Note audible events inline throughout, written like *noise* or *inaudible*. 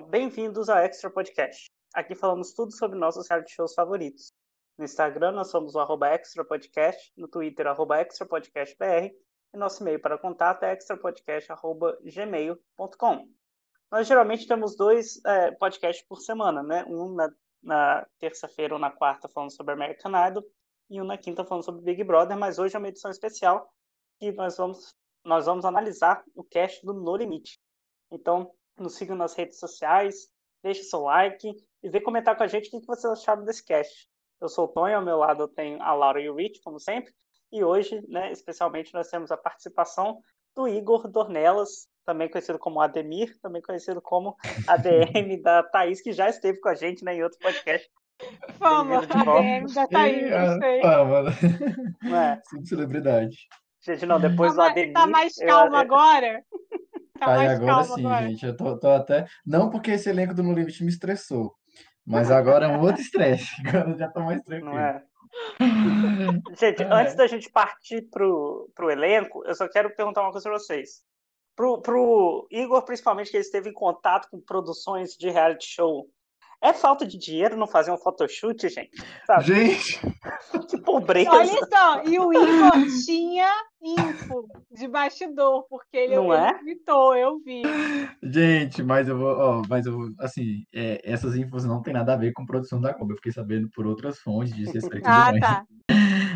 Bem-vindos ao Extra Podcast. Aqui falamos tudo sobre nossos reality shows favoritos. No Instagram, nós somos o arroba Extra Podcast, no Twitter, arroba Extra Podcast BR, e nosso e-mail para contato é extrapodcast.gmail.com. Nós geralmente temos dois é, podcasts por semana, né? Um na, na terça-feira ou na quarta falando sobre American Idol e um na quinta falando sobre Big Brother, mas hoje é uma edição especial que nós vamos, nós vamos analisar o cast do No Limite. Então, nos sigam nas redes sociais, deixe seu like e vem comentar com a gente o que vocês acharam desse cast. Eu sou o Tonho, ao meu lado eu tenho a Laura e o Rich, como sempre, e hoje, né, especialmente, nós temos a participação do Igor Dornelas, também conhecido como Ademir, também conhecido como *laughs* ADM da Thaís, que já esteve com a gente né, em outro podcast. Fama, ADM da Thaís, sei. Fama, né? É. Subcelebridade. Gente, não, depois Tá, do mais- Ademir... tá mais eu- calma eu- agora? Tá Aí agora calma sim, agora? gente. Eu tô, tô até. Não porque esse elenco do No Limite me estressou, mas *laughs* agora é um outro estresse. *laughs* Agora eu já tô mais tranquilo. Não é? Gente, Ah, *laughs* antes é. da gente partir pro, pro elenco, eu só quero perguntar uma coisa pra vocês. Pro, pro Igor, principalmente, que ele esteve em contato com produções de reality show, é falta de dinheiro não fazer um photoshoot, gente? Sabe? Gente, *laughs* Que pobreza. Olha só, e o Igor tinha info de bastidor, porque ele, Não é? tweetou, eu vi. gente, mas eu vou, ó, mas eu vou, assim, é, essas infos não tem nada a ver com produção da Globo. Eu fiquei sabendo por outras fontes de respeito *laughs* Ah, demais. tá.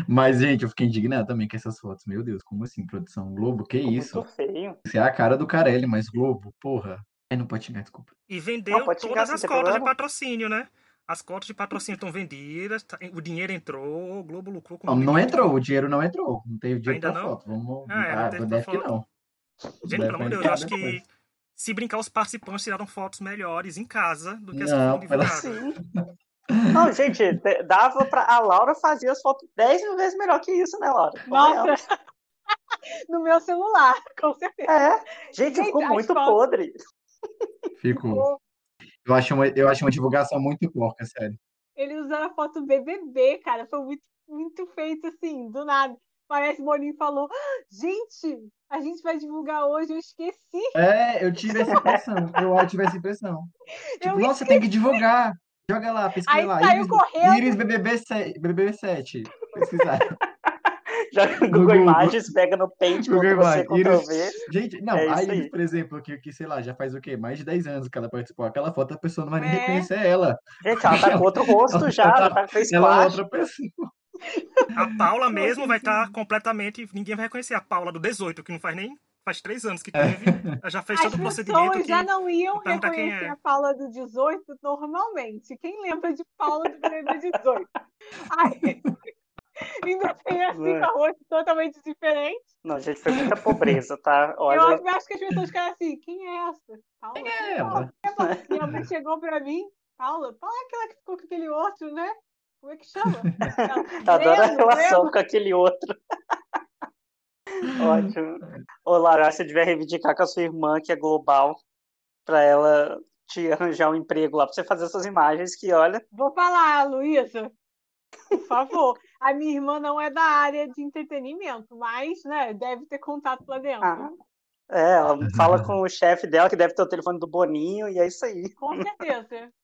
Mas, gente, eu fiquei indignado também com essas fotos. Meu Deus, como assim, produção Globo? Que Ficou isso? Muito feio. Isso é a cara do Carelli, mas Globo, porra. Ai, não pode xingar, desculpa. E vendeu Não, todas as cotas de problema. patrocínio, né? As cotas de patrocínio estão vendidas, tá- o dinheiro entrou, o Globo lucrou com Não, não entrou, o dinheiro não entrou. Não teve dinheiro Ainda pra não? foto. Vamos. Ah, é, não Ah, deve que não. Gente, pelo amor de Deus, eu acho que se brincar, os participantes tiraram fotos melhores em casa do que as que Não, foram. Sim. *laughs* Não, gente, dava pra. A Laura fazer as fotos 10 mil vezes melhor que isso, né, Laura? Nossa, *laughs* no meu celular, com certeza. É. Gente, Gente, ficou muito fotos- podre. Ficou. Eu acho uma, eu acho uma divulgação muito porca, sério. Ele usando a foto BBB, cara, foi muito, muito feito assim, do nada. Parece que o Boninho falou: "Ah, gente, a gente vai divulgar hoje, eu esqueci. É, eu tive essa impressão. Eu tive essa impressão. *laughs* Tipo, Eu nossa, tem que divulgar. Joga lá, pesquisa Aí lá. saiu Iris, correndo. Iris BBB 7. BBB 7. Pesquisar. *laughs* *laughs* Já no Google Google. Imagens, pega no Paint, Google Ctrl C, Imagens. Ctrl V. Gente, não, É a isso Iris, aí. por exemplo, que, que sei lá, já faz o quê? Mais de 10 anos que ela participou. Aquela foto a pessoa não vai nem É. reconhecer ela. Gente, ela tá com outro rosto já, ela tá com face Ela é outra pessoa. A Paula mesmo vai estar completamente. Ninguém vai reconhecer a Paula do 18, que não faz nem. Faz três anos que teve. Ela já fez As todo o procedimento. pessoas Que... já não iam reconhecer é. a Paula do 18 normalmente. Quem lembra de Paula do BBB 18? Aí, *laughs* ainda tem assim É. com a rosto totalmente diferente. Não, gente, foi muita pobreza, tá? Eu Olha, acho que as pessoas ficaram assim: quem é essa? Paula? Quem é ela? *laughs* Minha mãe chegou pra mim, Paula, Paula é aquela que ficou com aquele outro, né? Como é que chama? Ela, *laughs* adoro a Breno, relação com aquele outro. Ótimo. Ô, Lara, você devia reivindicar com a sua irmã, que é global, pra ela te arranjar um emprego lá, pra você fazer essas imagens que, olha, Vou falar, Luísa. Por favor. A minha irmã não é da área de entretenimento, mas, né, deve ter contato lá dentro. ah, é, ela fala com o chefe dela, que deve ter o telefone do Boninho, e é isso aí. Com certeza. *laughs*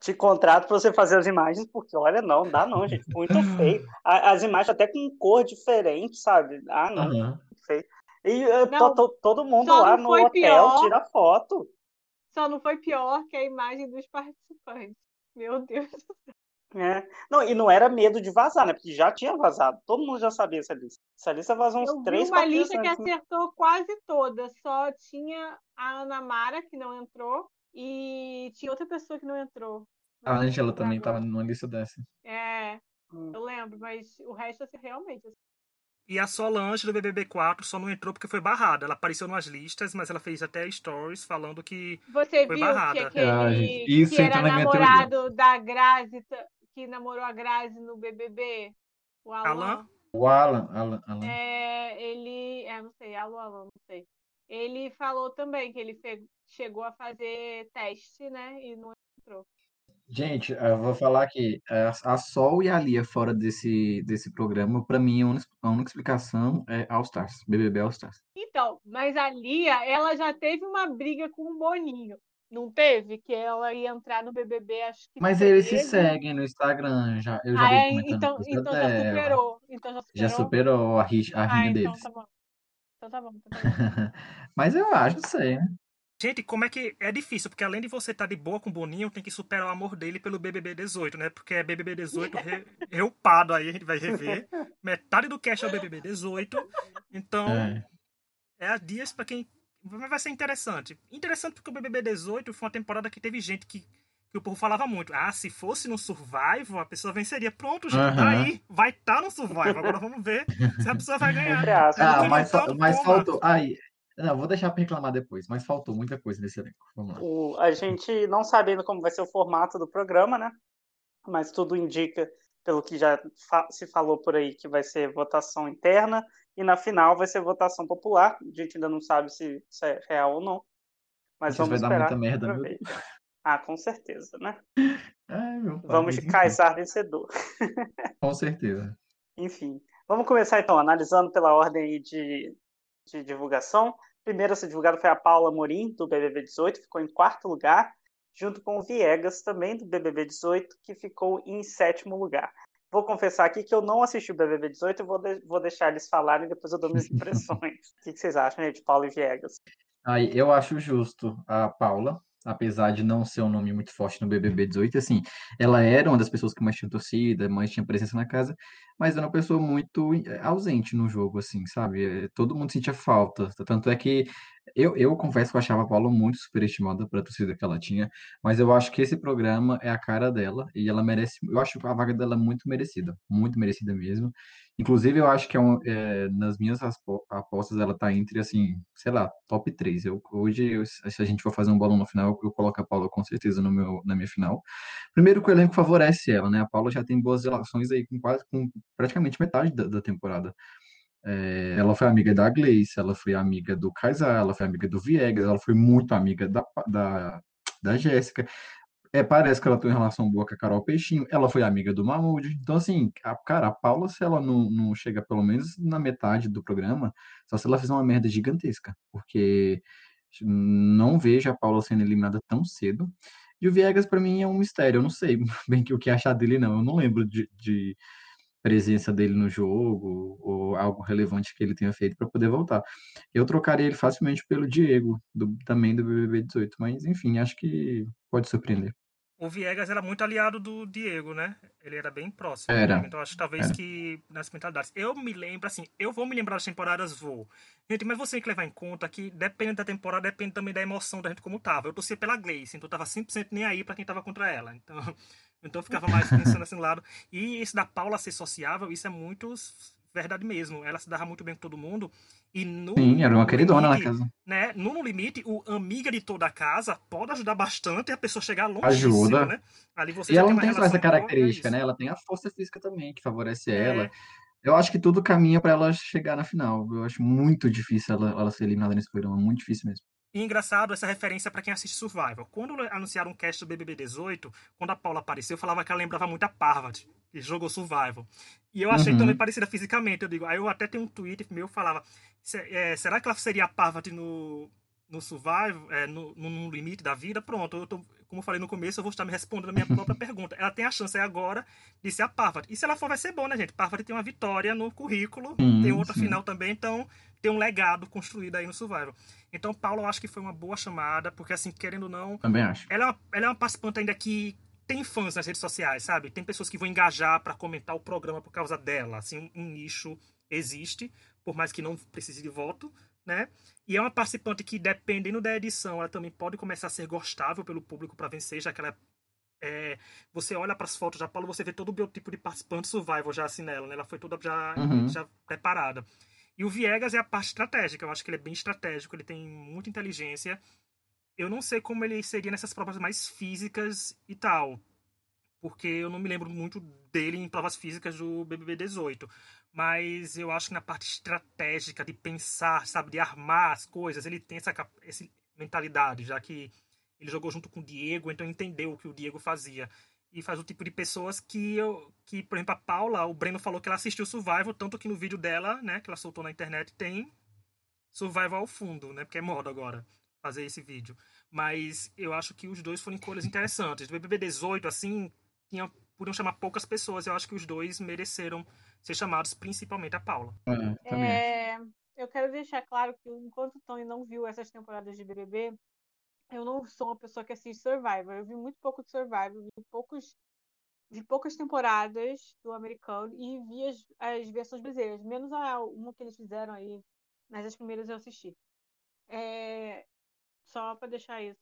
Te contrato pra você fazer as imagens, porque, olha, não, dá não, gente, muito feio. As imagens até com cor diferente, sabe? Ah, não, Aham. feio. E eh, Não, to- to- todo mundo lá no hotel pior. tira foto. Só não foi pior que a imagem dos participantes. Meu Deus. É. Não, e não era medo de vazar, né? Porque já tinha vazado. Todo mundo já sabia essa lista. Essa lista vazou uns Eu três, uma lista que né? acertou quase toda. Só tinha a Ana Mara, que não entrou, e tinha outra pessoa que não entrou. A Não Angela também agora. tava numa lista dessa. É, Hum. eu lembro, mas o resto, assim, realmente. assim, E a Solange do BBB4 só não entrou porque foi barrada. Ela apareceu nas listas, mas ela fez até stories falando que. Você Foi viu barrada. que aquele Ah, gente, isso que era entra na minha teoria. namorado da Grazi, que namorou a Grazi no BBB? O Alan? Alan? O Alan, Alan, Alan. É, ele. É, não sei, Alan, Alan, não sei. Ele falou também que ele fe- chegou a fazer teste, né? E não entrou. Gente, eu vou falar que a, Sol e a Lia fora desse, desse programa, pra mim, a única, a única explicação é All Stars, BBB All Stars. Então, mas a Lia, ela já teve uma briga com o Boninho. Não teve? Que ela ia entrar no BBB, acho que Mas eles se 13. seguem no Instagram, já, eu já Ah, vi é? comentando Então, então já superou. Então já Já superou? superou a, ri- a Ah, rinha então deles. tá bom. Então tá bom, tá bom. *laughs* Mas eu acho, não sei, né? Gente, como é que é difícil? Porque além de você estar de boa com o Boninho, tem que superar o amor dele pelo BBB 18, né? Porque é BBB 18 re, *laughs* reupado aí, a gente vai rever. Metade do cast é o BBB 18. Então, É. é a dias pra quem. Mas vai ser interessante. Interessante porque o BBB 18 foi uma temporada que teve gente que, que o povo falava muito. Ah, se fosse no Survival, a pessoa venceria. Pronto, gente, tá Aham. aí. Vai estar no Survival. Agora vamos ver *laughs* se a pessoa vai ganhar. Ah, mas, mas faltou. Aí, não, vou deixar pra reclamar depois, mas faltou muita coisa nesse elenco. Vamos lá. O- a gente não sabendo como vai ser o formato do programa, né? Mas tudo indica, pelo que já fa- se falou por aí, que vai ser votação interna e na final vai ser votação popular. A gente ainda não sabe se isso é real ou não. Mas Isso vai vamos dar esperar muita merda, meu. Ah, com certeza, né? *laughs* Ai, pai, Vamos de Kaysar vencedor. *laughs* Com certeza. Enfim, vamos começar então, analisando pela ordem de, de divulgação. Primeiro a ser divulgado foi a Paula Morim, do BBB 18, ficou em quarto lugar, junto com o Viegas, também do BBB 18, que ficou em sétimo lugar. Vou confessar aqui que eu não assisti o BBB 18, eu vou, de- vou deixar eles falarem e depois eu dou minhas *laughs* impressões. o que, que vocês acham aí de Paula e Viegas? Aí, eu acho justo a Paula, apesar de não ser um nome muito forte no BBB 18, assim, ela era uma das pessoas que mais tinha torcida, mais tinha presença na casa, mas era uma pessoa muito ausente no jogo, assim, sabe? Eh, Todo mundo sentia falta. Tanto é que eu, eu confesso que eu achava a Paula muito superestimada para a torcida que ela tinha, mas eu acho que esse programa é a cara dela e ela merece. Eu acho a vaga dela muito merecida, muito merecida mesmo. Inclusive, eu acho que é um, é, nas minhas apostas ela tá entre, assim, sei lá, top 3. Eu, hoje, eu- se a gente for fazer um bolão no final, eu coloco a Paula com certeza no meu, na minha final. Primeiro que o elenco favorece ela, né? A Paula já tem boas relações aí com quase, com praticamente metade da, da temporada. É, ela foi amiga da Gleice, ela foi amiga do Kaysar, ela foi amiga do Viegas, ela foi muito amiga da, da, da Jéssica. É, parece que ela tem uma relação boa com a Carol Peixinho. Ela foi amiga do Mahmoud. Então, assim, a, cara, a Paula, se ela não, não chega pelo menos na metade do programa, só se ela fizer uma merda gigantesca. Porque não vejo a Paula sendo eliminada tão cedo. E o Viegas, pra mim, é um mistério. Eu não sei *laughs* bem o que achar dele, não. Eu não lembro de, de presença dele no jogo ou algo relevante que ele tenha feito para poder voltar. Eu trocaria ele facilmente pelo Diego, do- também do BBB 18. Mas, enfim, acho que pode surpreender. O Viegas era muito aliado do Diego, né? Ele era bem próximo. do Era. Diego, Então acho que talvez Era. que nas mentalidades. Eu me lembro, assim, eu vou me lembrar das temporadas, vou. Gente, mas você tem que levar em conta que depende da temporada, depende também da emoção da gente como tava. Eu torcia pela Gleice, então eu tava 100% nem aí pra quem tava contra ela. Então, então eu ficava mais pensando assim lado. E isso da Paula ser sociável, isso é muito verdade mesmo. Ela se dava muito bem com todo mundo. E no Sim, era uma queridona na limite, casa. né? No No Limite, o amiga de toda a casa pode ajudar bastante a pessoa chegar longe. Ajuda. né? Ali você E ela não tem só essa é característica, isso. né? Ela tem a força física também, que favorece É. ela. Eu acho que tudo caminha para ela chegar na final. Eu acho muito difícil ela, ela ser eliminada nesse programa, muito difícil mesmo. E engraçado essa referência pra quem assiste Survival. Quando anunciaram um cast do BBB 18, quando a Paula apareceu, eu falava que ela lembrava muito a Parvati, que jogou Survival. E eu achei Uhum. também parecida fisicamente. Eu digo, aí eu até tenho um tweet meu falava: "Se- é, será que ela seria a Parvati no, no Survival, é, no, no, limite da vida? Pronto, eu tô- como eu falei no começo, eu vou estar me respondendo a minha própria pergunta. Ela tem a chance aí agora de ser a Parvati. E se ela for, vai ser bom, né, gente? Parvati tem uma vitória no currículo, Sim, tem outra sim. final também, então tem um legado construído aí no Survival. Então, Paula, eu acho que foi uma boa chamada, porque assim, querendo ou não, Também acho. ela, é uma- ela é uma participante ainda que tem fãs nas redes sociais, sabe? Tem pessoas que vão engajar pra comentar o programa por causa dela. Assim, um nicho existe, por mais que não precise de voto, né? E é uma participante que, dependendo da edição, ela também pode começar a ser gostável pelo público pra vencer, já que ela é, você olha para as fotos da Paula, você vê todo o biotipo de participante survival já assim nela, né? Ela foi toda já, Uhum. já preparada. E o Viegas é a parte estratégica. Eu acho que ele é bem estratégico, ele tem muita inteligência. Eu não sei como ele seria nessas provas mais físicas e tal. Porque eu não me lembro muito dele em provas físicas do BBB 18. Mas eu acho que na parte estratégica, de pensar, sabe, de armar as coisas, ele tem essa, essa mentalidade, já que ele jogou junto com o Diego, então entendeu o que o Diego fazia. E faz o tipo de pessoas que eu. Que, por exemplo, a Paula, o Breno falou que ela assistiu Survival, tanto que no vídeo dela, né, que ela soltou na internet, tem Survival ao fundo, né? Porque é moda agora fazer esse vídeo. Mas eu acho que os dois foram escolhas interessantes. Do BBB 18, assim, tinha, podiam chamar poucas pessoas. Eu acho que os dois mereceram ser chamados, principalmente a Paula. É. É, eu quero deixar claro que enquanto o Tony não viu essas temporadas de BBB, eu não sou uma pessoa que assiste Survivor. Eu vi muito pouco de Survivor, vi poucos vi poucas temporadas do americano e vi as, as versões brasileiras, menos a uma que eles fizeram aí, mas as primeiras eu assisti. É, só para deixar isso.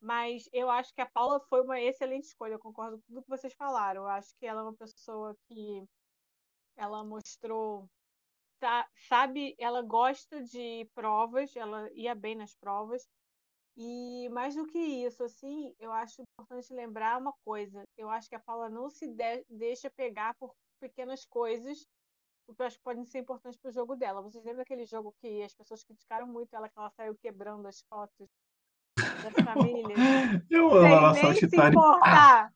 Mas eu acho que a Paula foi uma excelente escolha, eu concordo com tudo que vocês falaram. Eu acho que ela é uma pessoa que ela mostrou sa- sabe, ela gosta de provas, ela ia bem nas provas. E mais do que isso, assim, eu acho importante lembrar uma coisa. Eu acho que a Paula não se de- deixa pegar por pequenas coisas, porque eu acho que podem ser importantes para o jogo dela. Vocês lembram daquele jogo que as pessoas criticaram muito ela, que ela saiu quebrando as fotos das famílias? *laughs* Eu amo ela nem se importar.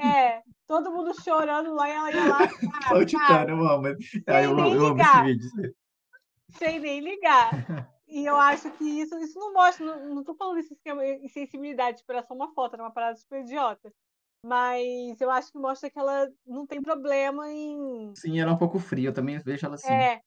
É, todo mundo chorando lá e ela ia lá, *laughs* pá, Saltitando, eu amo. Ah, eu, nem eu amo esse vídeo. sem nem ligar. *laughs* E eu acho que isso, isso não mostra, não, não tô falando isso que é insensibilidade, tipo, era só uma foto, era uma parada super idiota. Mas eu acho que mostra que ela não tem problema em. Sim, ela é um pouco fria, eu também vejo ela assim. É,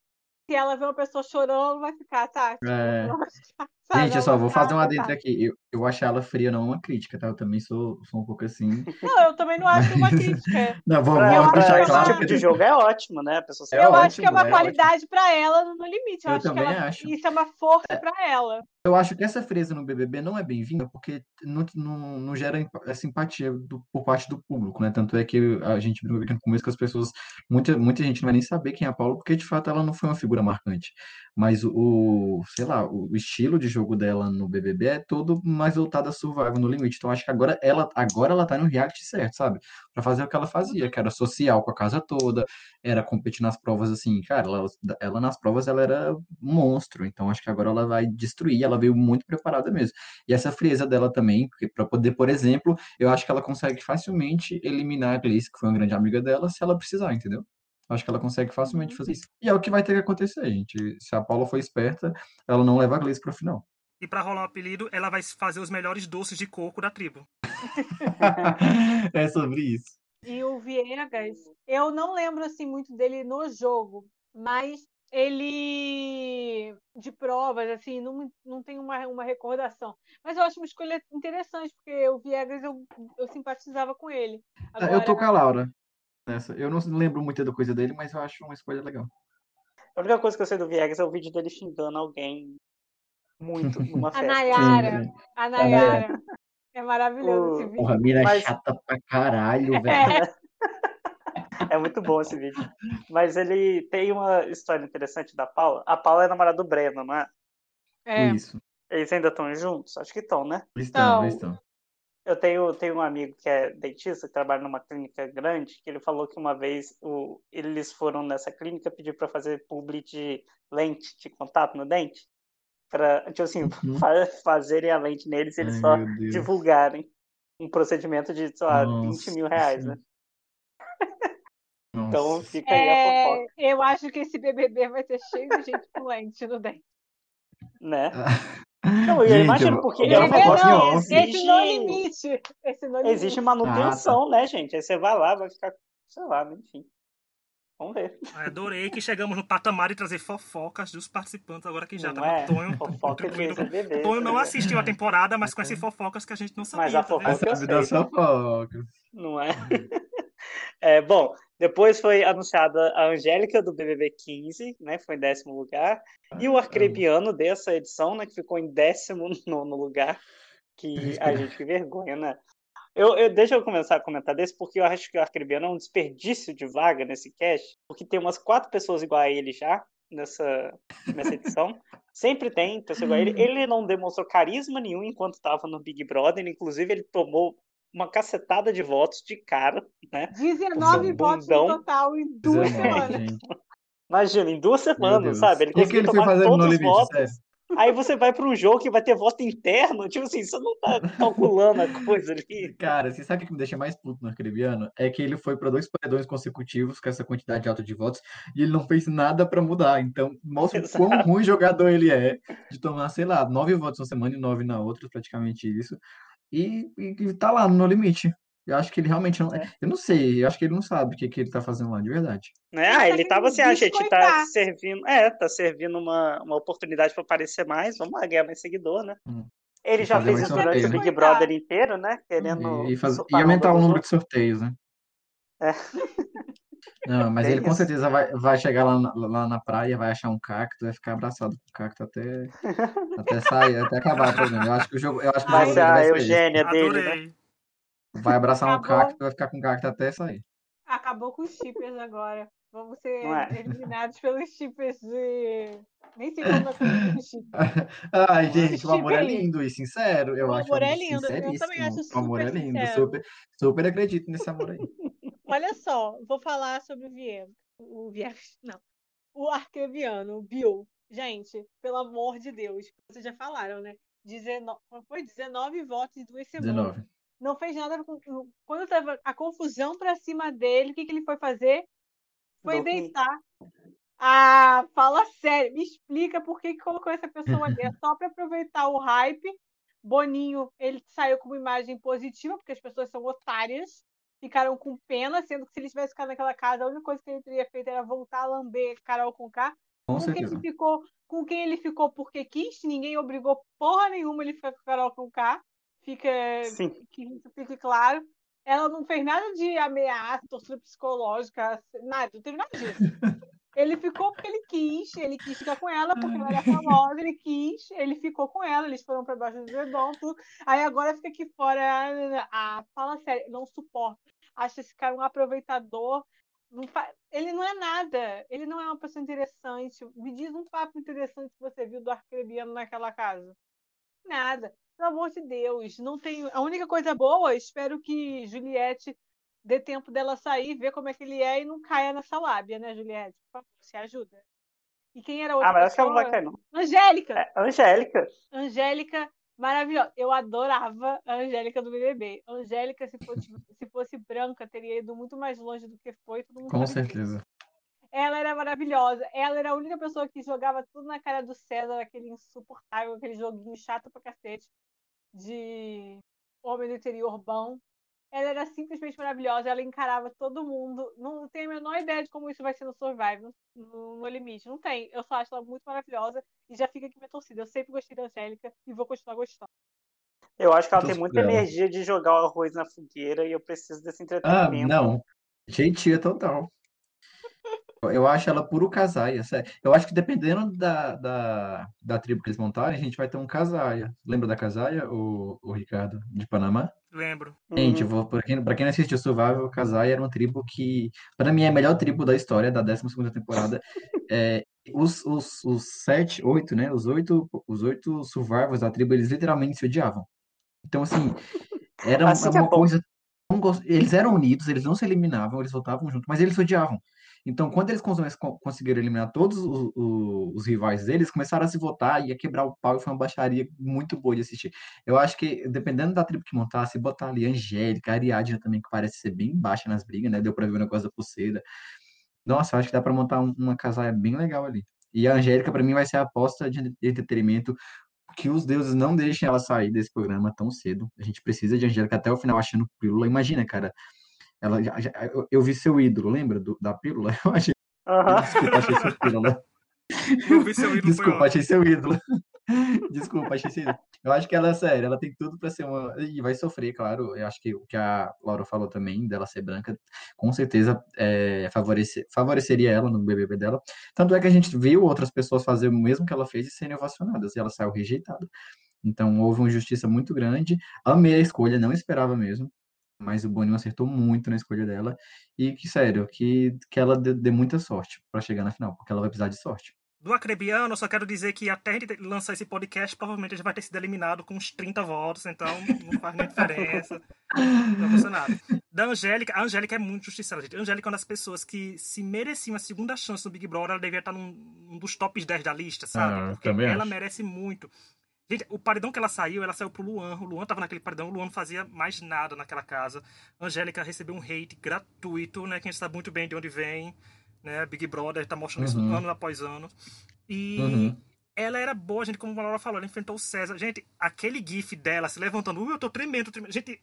se ela vê uma pessoa chorando, vai ficar, tá? Tipo, É. *laughs* sabe? Gente, eu só vou fazer um adendo afetada. aqui. Eu, eu acho ela fria, não uma crítica, tá? Eu também sou, sou um pouco assim. Não, eu também não acho uma crítica. *laughs* Não, vou, Pra, vou acho deixar que esse claro tipo de jogo é ótimo, né? A pessoa É eu acho que é ótimo, uma é qualidade pra ela no, limite. Eu, Eu acho que também ela, acho. isso é uma força pra ela. Eu acho que essa frieza no BBB não é bem-vinda porque não, não, não gera a simpatia do- por parte do público, né? Tanto é que a gente brincou no começo que as pessoas, muita, muita gente não vai nem saber quem é a Paula, porque de fato ela não foi uma figura marcante. Mas o, sei lá, o estilo de jogo dela no BBB é todo mais voltado a Survival no limite. Então acho que agora ela, agora ela tá no reality certo, sabe? Pra fazer o que ela fazia, que era social com a casa toda, era competir nas provas assim, cara, ela, ela nas provas ela era monstro, então acho que agora ela vai destruir, ela veio muito preparada mesmo. E essa frieza dela também, porque para poder, por exemplo, eu acho que ela consegue facilmente eliminar a Gleice, que foi uma grande amiga dela, se ela precisar, entendeu? Acho que ela consegue facilmente fazer isso. E é o que vai ter que acontecer, gente. Se a Paula for esperta, ela não leva a Gleice pro final. E pra rolar o apelido, ela vai fazer os melhores doces de coco da tribo. *laughs* É sobre isso. E o Viegas, eu não lembro assim muito dele no jogo, mas ele de provas assim não, não tem uma, uma recordação. Mas eu acho uma escolha interessante porque o Viegas eu, eu simpatizava com ele. É, Eu tô com Agora, a Laura nessa. Eu não lembro muito da coisa dele, mas eu acho uma escolha legal. A única coisa que eu sei do Viegas é o vídeo dele xingando alguém muito *laughs* numa a festa. Nayara, Sim, a Nayara é maravilhoso O- esse vídeo. Porra, mina Mas- chata pra caralho, velho. É muito bom esse vídeo. Mas ele tem uma história interessante da Paula. A Paula é namorada do Breno, não é? É, Isso. Eles ainda estão juntos? Acho que estão, né? Estão, estão. Eu tenho, tenho um amigo que é dentista, que trabalha numa clínica grande, que ele falou que uma vez o, eles foram nessa clínica pedir para fazer publi de lente de contato no dente. Para, tipo assim, Uhum. fa- fazerem a lente neles e eles Ai, só divulgarem um procedimento de, sei lá, 20 Nossa mil reais, né? *laughs* Então Nossa. fica aí a é, fofoca, eu acho que esse BBB vai ter cheio de gente fluente no dente. né? Ah, Não, eu Gente, imagino, eu- porque eu é um negócio falar não, off. esse no exige, limite. Esse no limite. exige manutenção, né, gente? Aí você vai lá, vai ficar, sei lá, enfim. Vamos ver. Adorei que chegamos no patamar de trazer fofocas dos participantes, agora que já Não tá é? Tonho *laughs* Fofoca contribuindo. ex-BBB. Tonho não tá ligado? assistiu a temporada, mas conhece fofocas que a gente não sabia. Mas a tá fofoca eu Sabe das sei. Não é? É, bom, depois foi anunciada a Angélica do BBB 15, né? Foi em décimo lugar. E o Arcrebiano dessa edição, né? Que ficou em décimo nono lugar. Que a gente, que vergonha, né? Eu, eu- deixa eu começar a comentar desse, porque eu acho que o Arcrebiano é um desperdício de vaga nesse cast, porque tem umas quatro pessoas igual a ele já nessa, nessa edição. Sempre tem pessoa igual a ele. Ele não demonstrou carisma nenhum enquanto estava no Big Brother, inclusive ele tomou uma cacetada de votos de cara, né? 19 Seu votos no total em duas 19, semanas. gente. Imagina, em duas semanas, sabe? Ele O que ele foi tomar fazer no todos os limite, votos. sério? Aí você vai para um jogo que vai ter voto interno, tipo assim, você não tá *laughs* calculando a coisa ali. Cara, você sabe o que me deixa mais puto no Arcrebiano? É que ele foi para dois paredões consecutivos com essa quantidade alta de votos e ele não fez nada para mudar. Então, mostra o quão Exato. ruim jogador ele é de tomar, sei lá, nove votos uma semana e nove na outra, praticamente isso. E, e, e tá lá no limite. Eu acho que ele realmente não. É. Eu não sei, eu acho que ele não sabe o que, que ele tá fazendo lá, de verdade. Ele Ah, tá ele tava assim, a gente tá biscoitar. servindo, é, tá servindo uma, uma oportunidade para aparecer mais, vamos lá, ganhar mais seguidor, né? Hum. Ele E já fez isso durante o? Big Brother inteiro, né? Querendo E, e, faz- e aumentar o número de sorteios, né? É. *laughs* Não, mas Bem ele com isso. certeza vai, vai chegar lá na, lá na praia, vai achar um cacto, vai ficar abraçado com o cacto até, *laughs* até sair, até acabar o programa. Eu acho que o jogo, eu acho que Vai jogo ser a. Eugênia dele, né? Vai abraçar um Acabou. cacto, vai ficar com o cacto até sair. Acabou com os chippers agora. Vamos ser é? eliminados pelos chippers de. Nem sei como os *laughs* chippers. Ai, gente, o amor é lindo e sincero. Eu O acho amor é lindo. Eu também acho O amor é super lindo. sincero. Super, super acredito nesse amor aí. *laughs* Olha só, vou falar sobre o Viegas. O Viegas, *laughs* não. O arqueviano, o Bill. Gente, pelo amor de Deus, vocês já falaram, né? 19, foi 19 votos em duas semanas. 19. Não fez nada com. Quando tava a confusão pra cima dele, o que, que ele foi fazer? Foi Dormir. deitar. Ah, fala sério, me explica por que, que colocou essa pessoa ali. É *laughs* só para aproveitar o hype. Boninho, ele saiu com uma imagem positiva, porque as pessoas são otárias, ficaram com pena, sendo que se ele tivesse ficado naquela casa, a única coisa que ele teria feito era voltar a lamber Carol com K. Com Com quem, ele ficou, com quem ele ficou porque quis, ninguém obrigou porra nenhuma ele ficar com Carol com K. Fica Sim. que isso fique claro. Ela não fez nada de ameaça, tortura psicológica, nada, não teve nada disso. *laughs* Ele ficou porque ele quis, ele quis ficar com ela porque ela era famosa, ele quis, ele ficou com ela, eles foram pra baixo do redom, tudo. Aí agora fica aqui fora. Ah, fala sério, não suporto. Acho esse cara um aproveitador. Não fa- Ele não é nada, ele não é uma pessoa interessante. Me diz um papo interessante que você viu do Arcrebiano naquela casa. Nada. Pelo amor de Deus, não tem. A única coisa boa, espero que Juliette dê tempo dela sair, ver como é que ele é e não caia nessa lábia, né, Juliette? Por favor, se ajuda. E quem era a outra Ah, mas acho que ela não vai cair, não. Angélica! É, Angélica. Angélica, maravilhosa. Eu adorava a Angélica do BBB. Angélica, se fosse, se fosse branca, teria ido muito mais longe do que foi. Todo mundo Com certeza. Ela era maravilhosa. Ela era a única pessoa que jogava tudo na cara do César, aquele insuportável, aquele joguinho chato pra cacete de homem do interior bom. Ela era simplesmente maravilhosa, ela encarava todo mundo. Não tenho a menor ideia de como isso vai ser no Survivor, no, no limite. Não tem. Eu só acho ela muito maravilhosa e já fica aqui minha torcida. Eu sempre gostei da Angélica e vou continuar gostando. Eu acho que ela tem muita ela. energia de jogar o arroz na fogueira e eu preciso desse Ah, entretenimento. não. Jeitia total. Eu acho ela puro casaia, sério. Eu acho que dependendo da, da, da tribo que eles montarem, a gente vai ter um casaia. Lembra da casaia, o, o Ricardo, de Panamá? Lembro. Gente, Uhum. vou, pra quem, pra quem não assistiu Survival, o Casaia era uma tribo que, pra mim, é a melhor tribo da história, da 12ª temporada. É, os, os, os sete, oito, né? Os oito, os oito survivors da tribo, eles literalmente se odiavam. Então, assim, era Assim é uma bom. coisa Eles eram unidos, eles não se eliminavam, eles voltavam juntos, mas eles se odiavam. Então, quando eles cons- con- conseguiram eliminar todos os, os- os rivais deles, começaram a se votar e a quebrar o pau, e foi uma baixaria muito boa de assistir. Eu acho que, dependendo da tribo que montar, se botar ali Angélica, Ariadna também, que parece ser bem baixa nas brigas, né? Deu pra ver o negócio da pulseira. Nossa, eu acho que dá pra montar um- uma casaia bem legal ali. E a Angélica, pra mim, vai ser a aposta de entretenimento que os deuses não deixem ela sair desse programa tão cedo. A gente precisa de Angélica até o final achando pílula. Imagina, cara. Ela já- já- eu, eu vi seu ídolo, lembra do- da pílula? *laughs* Eu achei, desculpa, achei seu pílula. Eu vi seu ídolo, Desculpa, achei seu ídolo. *laughs* Desculpa, achei seu ídolo. Eu acho que ela, sério, ela tem tudo pra ser uma. E vai sofrer, claro. Eu acho que o que a Laura falou também, dela ser branca, com certeza é, favorece, favoreceria ela no BBB dela. Tanto é que a gente viu outras pessoas fazer o mesmo que ela fez e serem ovacionadas, e ela saiu rejeitada. Então houve uma injustiça muito grande. Amei a escolha, não esperava mesmo. Mas o Boninho acertou muito na escolha dela. E que, sério, que, que ela dê, dê muita sorte pra chegar na final, porque ela vai precisar de sorte. Do Acrebiano, eu só quero dizer que até a gente lançar esse podcast, provavelmente a gente vai ter sido eliminado com uns 30 votos, então não faz nem diferença. *laughs* Não emocionado. Da Angélica, a Angélica é muito justiçada, gente. A Angélica é uma das pessoas que, se merecia uma segunda chance no Big Brother, ela deveria estar num, dos tops 10 da lista, sabe? Ah, Porque ela acho. merece muito. Gente, o paredão que ela saiu, ela saiu pro Luan. O Luan tava naquele paredão, o Luan não fazia mais nada naquela casa. A Angélica recebeu um hate gratuito, né? Que a gente sabe muito bem de onde vem, né? Big Brother tá mostrando isso Uhum. ano após ano. E Uhum. ela era boa, gente, como a Laura falou, ela enfrentou o César. Gente, aquele gif dela se levantando, uh, eu tô tremendo, tremendo. Gente,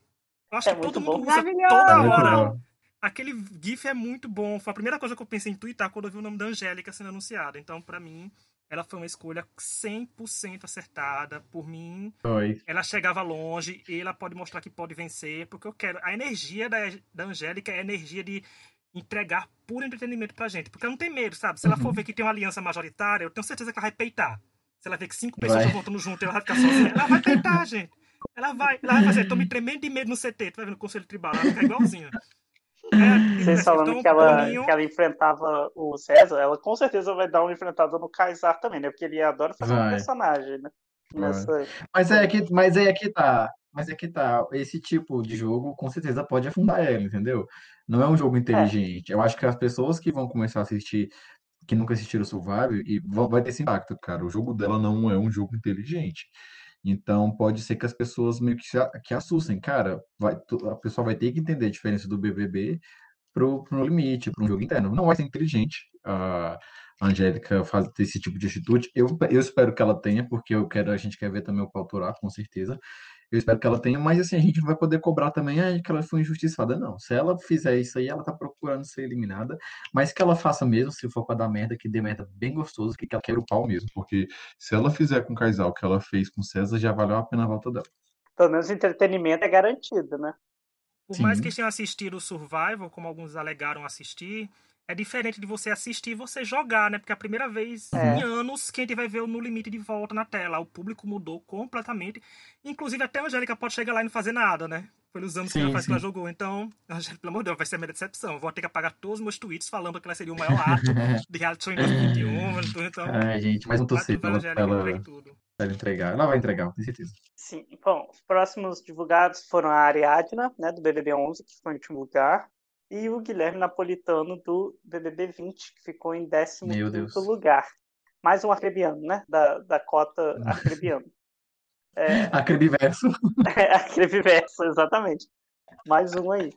eu acho É que todo bom. mundo usa Maravilhoso! toda É hora. bom. Aquele gif é muito bom. Foi a primeira coisa que eu pensei em twittar quando eu vi o nome da Angélica sendo anunciado. Então, pra mim, ela foi uma escolha 100% acertada. Por mim, ela chegava longe e ela pode mostrar que pode vencer, porque eu quero. A energia da, da Angélica é a energia de entregar puro entretenimento pra gente. Porque ela não tem medo, sabe? Se ela for Uhum. ver que tem uma aliança majoritária, eu tenho certeza que ela vai peitar. Se ela ver que cinco pessoas estão votando junto e ela vai ficar sozinha, ela vai peitar, gente. Ela vai, ela vai fazer, tô me tremendo de medo no CT, tu vai ver no Conselho Tribal, ela vai ficar igualzinha. É, Vocês falando então, que ela, que ela enfrentava o César, ela com certeza vai dar uma enfrentada no Kaysar também, né? Porque ele adora fazer um Vai. personagem, né? Nessa... Mas é que, mas é que tá. Mas é que tá. Esse tipo de jogo com certeza pode afundar ela, entendeu? Não é um jogo inteligente. Eu acho que as pessoas que vão começar a assistir, que nunca assistiram Survival, e vão- vai ter esse impacto, cara. O jogo dela não é um jogo inteligente. Então pode ser que as pessoas meio que, que assustem. Cara, vai, a pessoa vai ter que entender a diferença do BBB pro, pro limite, para um jogo interno. Não vai ser inteligente a Angélica fazer esse tipo de atitude. Eu, eu espero que ela tenha, porque eu quero, a gente quer ver também o pau torar, com certeza. Eu espero que ela tenha, mas assim, a gente não vai poder cobrar também ah, que ela foi injustiçada, não. Se ela fizer isso aí, ela tá procurando ser eliminada, mas que ela faça mesmo, se for pra dar merda, que dê merda bem gostoso, que ela quebre o pau mesmo, porque se ela fizer com o Kaysal o que ela fez com o César, já valeu a pena a volta dela. Pelo menos entretenimento é garantido, né? Por mais Sim. que eles tenham assistido o Survival, como alguns alegaram assistir, é diferente de você assistir e você jogar, né? Porque é a primeira vez É. em anos que a gente vai ver o No Limite de volta na tela. O público mudou completamente. Inclusive, até a Angélica pode chegar lá e não fazer nada, né? Pelos anos que Sim, ela faz que ela jogou. Então, *laughs* Angélica, pelo amor de Deus, vai ser a minha decepção. Eu vou ter que apagar todos os meus tweets falando que ela seria o maior ato *laughs* de reality show em 2021. Então, *laughs* Ai, gente, vai pela, entregue tudo. pra ela entregar. Ela vai entregar, com certeza. Sim. Bom, os próximos divulgados foram a Ariadna, né, do BBB 11, que ficou em último lugar, e o Guilherme Napolitano, do BBB 20, que ficou em 15 Meu Deus. lugar. Mais um arcrebiano, né? Da, da cota *laughs* arcrebiano. É, Acrediverso. Arcrebiverso, *laughs* exatamente. Mais um aí.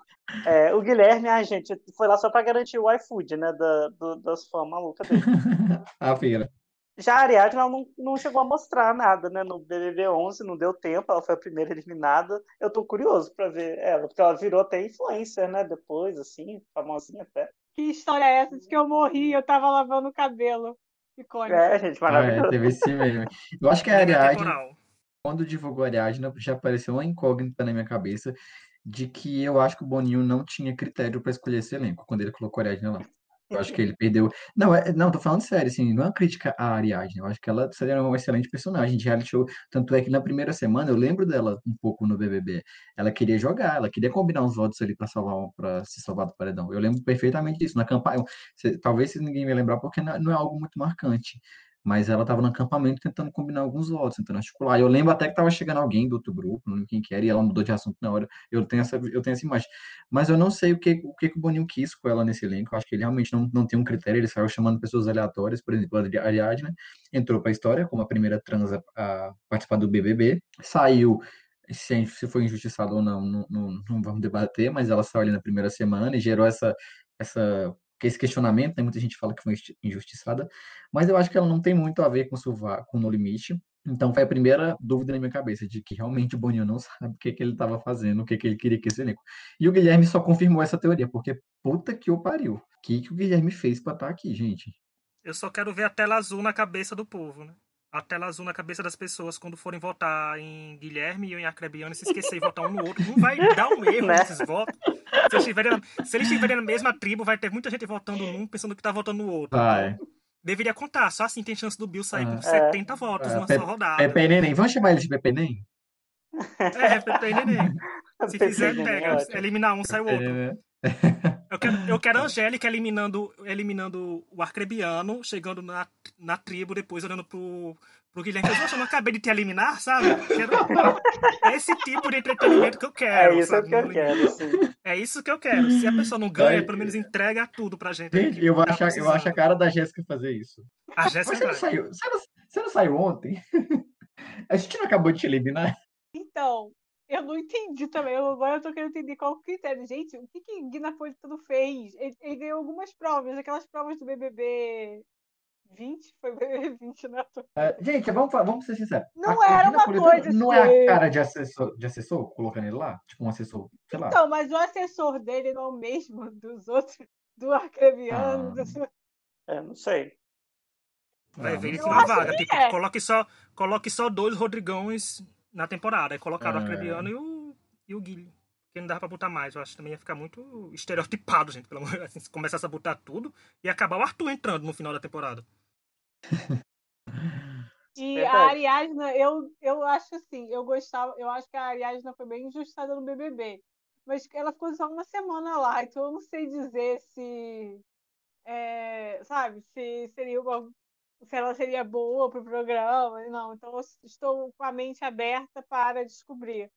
É, o Guilherme, a gente, foi lá só pra garantir o iFood, né? Da, do, das fãs malucas dele. *laughs* A feira. Já a Ariadna ela não, não chegou a mostrar nada, né? No BBB 11, não deu tempo, ela foi a primeira eliminada. Eu tô curioso pra ver ela, porque ela virou até influencer, né? Depois, assim, famosinha até. Que história é essa de que eu morri eu tava lavando o cabelo? Icônico. É, gente, Ah, é, maravilhoso. teve esse meme. Eu acho que a Ariadne, quando divulgou a Ariadne, já apareceu uma incógnita na minha cabeça de que eu acho que o Boninho não tinha critério para escolher esse elenco quando ele colocou a Ariadne lá. Eu acho que ele perdeu. Não, é, não, tô falando sério, assim, não é uma crítica à Ariadne. Eu acho que ela seria uma excelente personagem de reality show. Tanto é que na primeira semana eu lembro dela um pouco no BBB. Ela queria jogar, ela queria combinar uns votos ali para salvar, para se salvar do paredão. Eu lembro perfeitamente disso. Na campanha, talvez ninguém vai lembrar porque não, não é algo muito marcante. Mas ela estava no acampamento tentando combinar alguns votos, tentando articular. Eu lembro até que estava chegando alguém do outro grupo, não lembro quem que era, e ela mudou de assunto na hora. Eu tenho essa, eu tenho essa imagem. Mas eu não sei o que, o que, que o Boninho quis com ela nesse elenco. Eu acho que ele realmente não, não tem um critério. Ele saiu chamando pessoas aleatórias. Por exemplo, a Ari- Ariadne entrou para a história como a primeira trans a, a participar do BBB. Saiu, se, se foi injustiçado ou não, não, não, não vamos debater, mas ela saiu ali na primeira semana e gerou essa, essa, esse questionamento. Né? Muita gente fala que foi injusti- injustiçada. Mas eu acho que ela não tem muito a ver com, Surva- com No Limite. Então foi a primeira dúvida na minha cabeça, de que realmente o Boninho não *laughs* sabe o que, que ele estava fazendo, o que, que ele queria que esse elenco. E o Guilherme só confirmou essa teoria, porque puta que o pariu. O que, que o Guilherme fez pra estar aqui, gente? Eu só quero ver a tela azul na cabeça do povo, né? A tela azul na cabeça das pessoas quando forem votar em Guilherme ou em Acrebiano e se esquecer de votar um no outro. Não vai dar um erro Né? nesses votos. Se eles, estiverem na, se eles estiverem na mesma tribo, vai ter muita gente votando num pensando que tá votando no outro. Vai. Deveria contar. Só assim tem chance do Bill sair com Ah. 70 votos Ah, numa Pe- só rodada. Pepe Neném. Vamos chamar ele de Pepe Neném? É, Pepe e Neném. *laughs* Se fizer, Neném, pega. ótimo. Eliminar um, sai o outro. Eu quero, eu quero a *laughs* Angélica eliminando, eliminando o Arcrebiano, chegando na, na tribo, depois olhando pro, pro Guilherme. Eu não acabei de te eliminar, sabe? Quero, é esse tipo de entretenimento que eu quero. É isso sabe? que eu quero, sim. É isso que eu quero. Se a pessoa não ganha, pelo menos entrega tudo pra gente. Gente, eu, acho, eu acho a cara da Jéssica fazer isso. A Jéssica você não saiu, você não, você não saiu ontem? *laughs* A gente não acabou de te eliminar? Então, eu não entendi também. Eu- Agora eu tô querendo entender qual o critério. Gente, o que que Gui Napolitano fez? Ele, ele ganhou algumas provas, aquelas provas do BBB 20? Foi BBB 20, né? É, gente, vamos, vamos ser sinceros. Não A- era uma coisa Não é assim. a cara de assessor, de assessor colocando ele lá? Tipo um assessor, sei lá. Então, mas o assessor dele não é o mesmo dos outros, do Arcrebiano. Ah. do- É, não sei. Vai ver ele acho vaga. que Tipo, é. coloque só, coloque só dois Rodrigões na temporada. Aí colocaram o É. Arcrebiano e o, e o Guilherme. Porque não dava pra botar mais. Eu acho que também ia ficar muito estereotipado, gente. Pelo amor de Deus. Assim, se começasse a botar tudo, ia acabar o Arthur entrando no final da temporada. *laughs* E Verdade. a Ariadna, eu, eu acho assim, eu gostava, eu acho que a Ariadna foi bem injustada no BBB. Mas ela ficou só uma semana lá, então eu não sei dizer se, é, sabe, se seria uma, se ela seria boa pro programa, não. Então eu estou com a mente aberta para descobrir.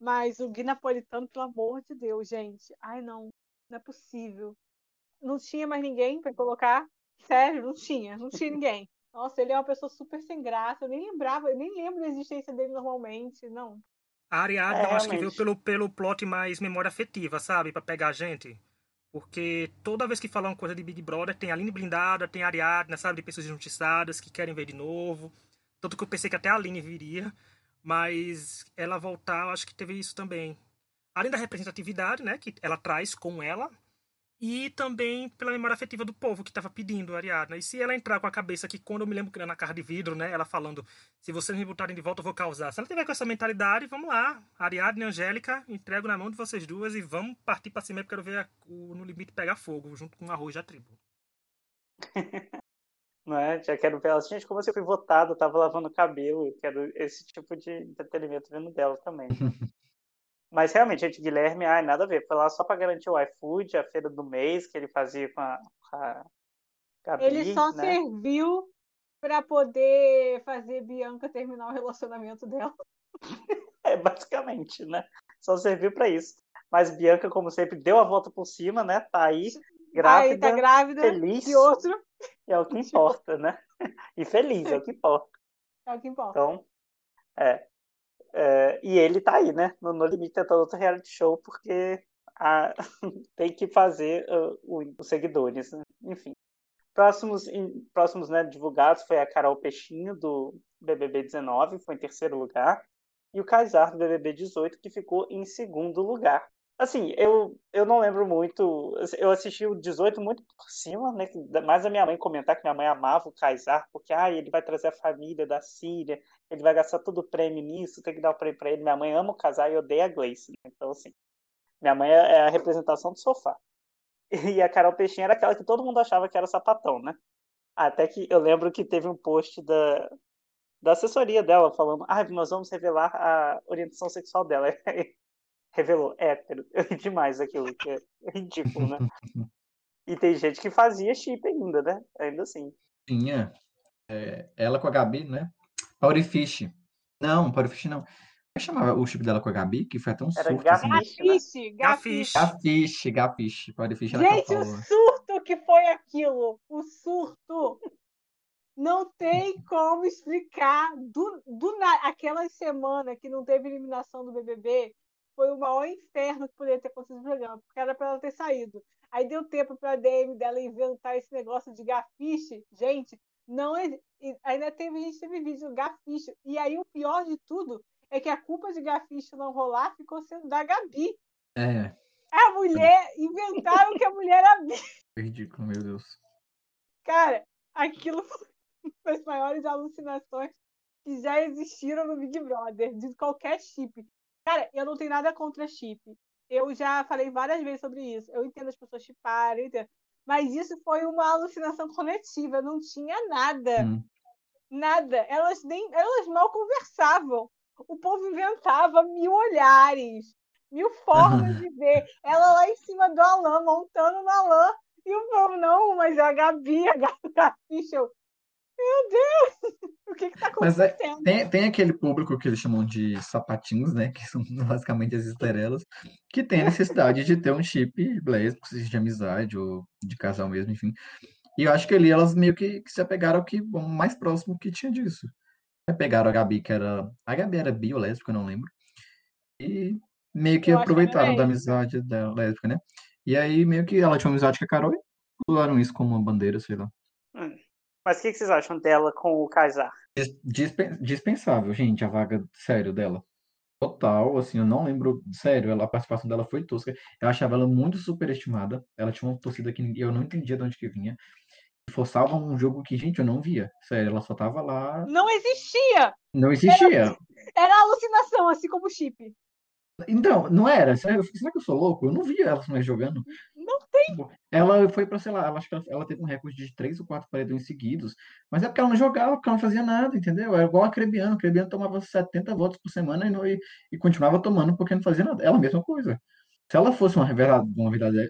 Mas o Gui Napolitano, pelo amor de Deus, gente. Ai, não, não é possível. Não tinha mais ninguém para colocar. Sério, não tinha, não tinha ninguém. Nossa, ele é uma pessoa super sem graça. Eu nem lembrava, eu nem lembro da existência dele normalmente. Não. A Ariadna, É, eu acho que veio pelo, pelo plot mais memória afetiva, sabe? Pra pegar a gente. Porque toda vez que falam uma coisa de Big Brother, tem Aline blindada, tem Ariadna, sabe? De pessoas injustiçadas que querem ver de novo. Tanto que eu pensei que até a Aline viria. Mas ela voltar, eu acho que teve isso também. Além da representatividade, né? Que ela traz com ela. E também pela memória afetiva do povo que estava pedindo a Ariadna. E se ela entrar com a cabeça que quando eu me lembro que era na carro de vidro, né? Ela falando, se vocês me botarem de volta, eu vou causar. Se ela tiver com essa mentalidade, vamos lá. Ariadne e Angélica, entrego na mão de vocês duas e vamos partir pra cima, porque eu quero ver a- o No Limite pegar fogo, junto com o arroz da tribo. *laughs* Não é? Já quero ver ela. Gente, como você foi votado, tava lavando o cabelo. Quero esse tipo de entretenimento vendo dela também. *laughs* Mas realmente, gente, Guilherme, ai, nada a ver. Foi lá só pra garantir o iFood, a feira do mês que ele fazia com a, com a Gabi, Ele só né? serviu para poder fazer Bianca terminar o relacionamento dela. *laughs* É, basicamente, né? Só serviu pra isso. Mas Bianca, como sempre, deu a volta por cima, né? Tá aí, Aí grávida, tá grávida feliz. de outro. é o que importa, né? *laughs* E feliz, é o que importa. É o que importa. Então, é. É, e ele tá aí, né? No No Limite tentando outro reality show, porque a- *laughs* tem que fazer uh, os seguidores, né? Enfim. Próximos, próximos né, divulgados foi a Carol Peixinho, do BBB 19, foi em terceiro lugar. E o Kaysar, do BBB 18, que ficou em segundo lugar. Assim, eu, eu não lembro muito. Eu assisti o 18 muito por cima, né? Mais a minha mãe comentar que minha mãe amava o Kaysar, porque ah, ele vai trazer a família da Síria, ele vai gastar todo o prêmio nisso, tem que dar o prêmio pra ele. Minha mãe ama o Kaysar e odeia a Gleice. Né? Então, assim, minha mãe é a representação do sofá. *laughs* E a Carol Peixinho era aquela que todo mundo achava que era sapatão, né? Até que eu lembro que teve um post da, da assessoria dela falando: ah, nós vamos revelar a orientação sexual dela. *laughs* Revelou hétero. Eu ri demais aquilo, que é ridículo, né? E tem gente que fazia chip ainda, né? Ainda assim. Tinha. é, ela com a Gabi, né? Powerfish. Não, Powerfish não. Como é que chamava o chip dela com a Gabi? Que foi até um Era surto, assim. Gafish, né? Gafiche, Gafiche. gafiche. Powerfish era Gente, o surto que foi aquilo. O surto. Não tem como explicar. Do, do na- Aquela semana que não teve eliminação do BBB foi o maior inferno que poderia ter acontecido no programa, porque era para ela ter saído. Aí deu tempo para a DM dela inventar esse negócio de gafiche. Gente, não Ainda teve, gente teve vídeo do gafiche. E aí o pior de tudo é que a culpa de gafiche não rolar ficou sendo da Gabi. É, A mulher, inventaram que a mulher era bi. *laughs* ridículo, meu Deus. Cara, aquilo *laughs* foi uma das maiores alucinações que já existiram no Big Brother, de qualquer chip. Cara, eu não tenho nada contra chip. Eu já falei várias vezes sobre isso. Eu entendo as pessoas chiparem. Mas isso foi uma alucinação coletiva. Não tinha nada. Hum. Nada. Elas nem. Elas mal conversavam. O povo inventava mil olhares. mil formas de ver. *laughs* Ela lá em cima do Alan, montando no Alan, e o povo, não, mas é a Gabi, a Gabi, *laughs* eu, meu Deus, *laughs* o que está acontecendo? Mas é, tem, tem aquele público que eles chamam de sapatinhos, né? *laughs* Que são basicamente as estrelas, que tem a necessidade de ter um chip lésbico, seja de amizade ou de casal mesmo, enfim. E eu acho que ali elas meio que, que se apegaram ao que bom, mais próximo que tinha disso. Pegaram a Gabi, que era. A Gabi era bi ou lésbica, eu não lembro. E meio que Eu que aproveitaram da amizade dela, lésbica, né? E aí meio que ela tinha uma amizade com a Carol e usaram isso como uma bandeira, sei lá. Mas o que que vocês acham dela com o Kaysar? Dis- dispen- Dispensável, gente, a vaga, sério, dela. Total, assim, eu não lembro, sério, ela, a participação dela foi tosca. Eu achava ela muito superestimada. Ela tinha uma torcida que eu não entendia de onde que vinha. Forçava um jogo que, gente, eu não via. Sério, ela só tava lá, Não existia! não existia. Era alucinação, assim como o chip. Então, não era. Será, será que eu sou louco? Eu não via ela mais jogando. Não Tipo, Ela foi pra, sei lá, ela, acho que ela, ela teve um recorde de três ou quatro paredões seguidos. Mas é porque ela não jogava, porque ela não fazia nada, entendeu? É igual a Crebiano. A Crebiano tomava 70 votos por semana e, não- e, e continuava tomando porque não fazia nada. Ela, a mesma coisa. Se ela fosse uma verdadeira,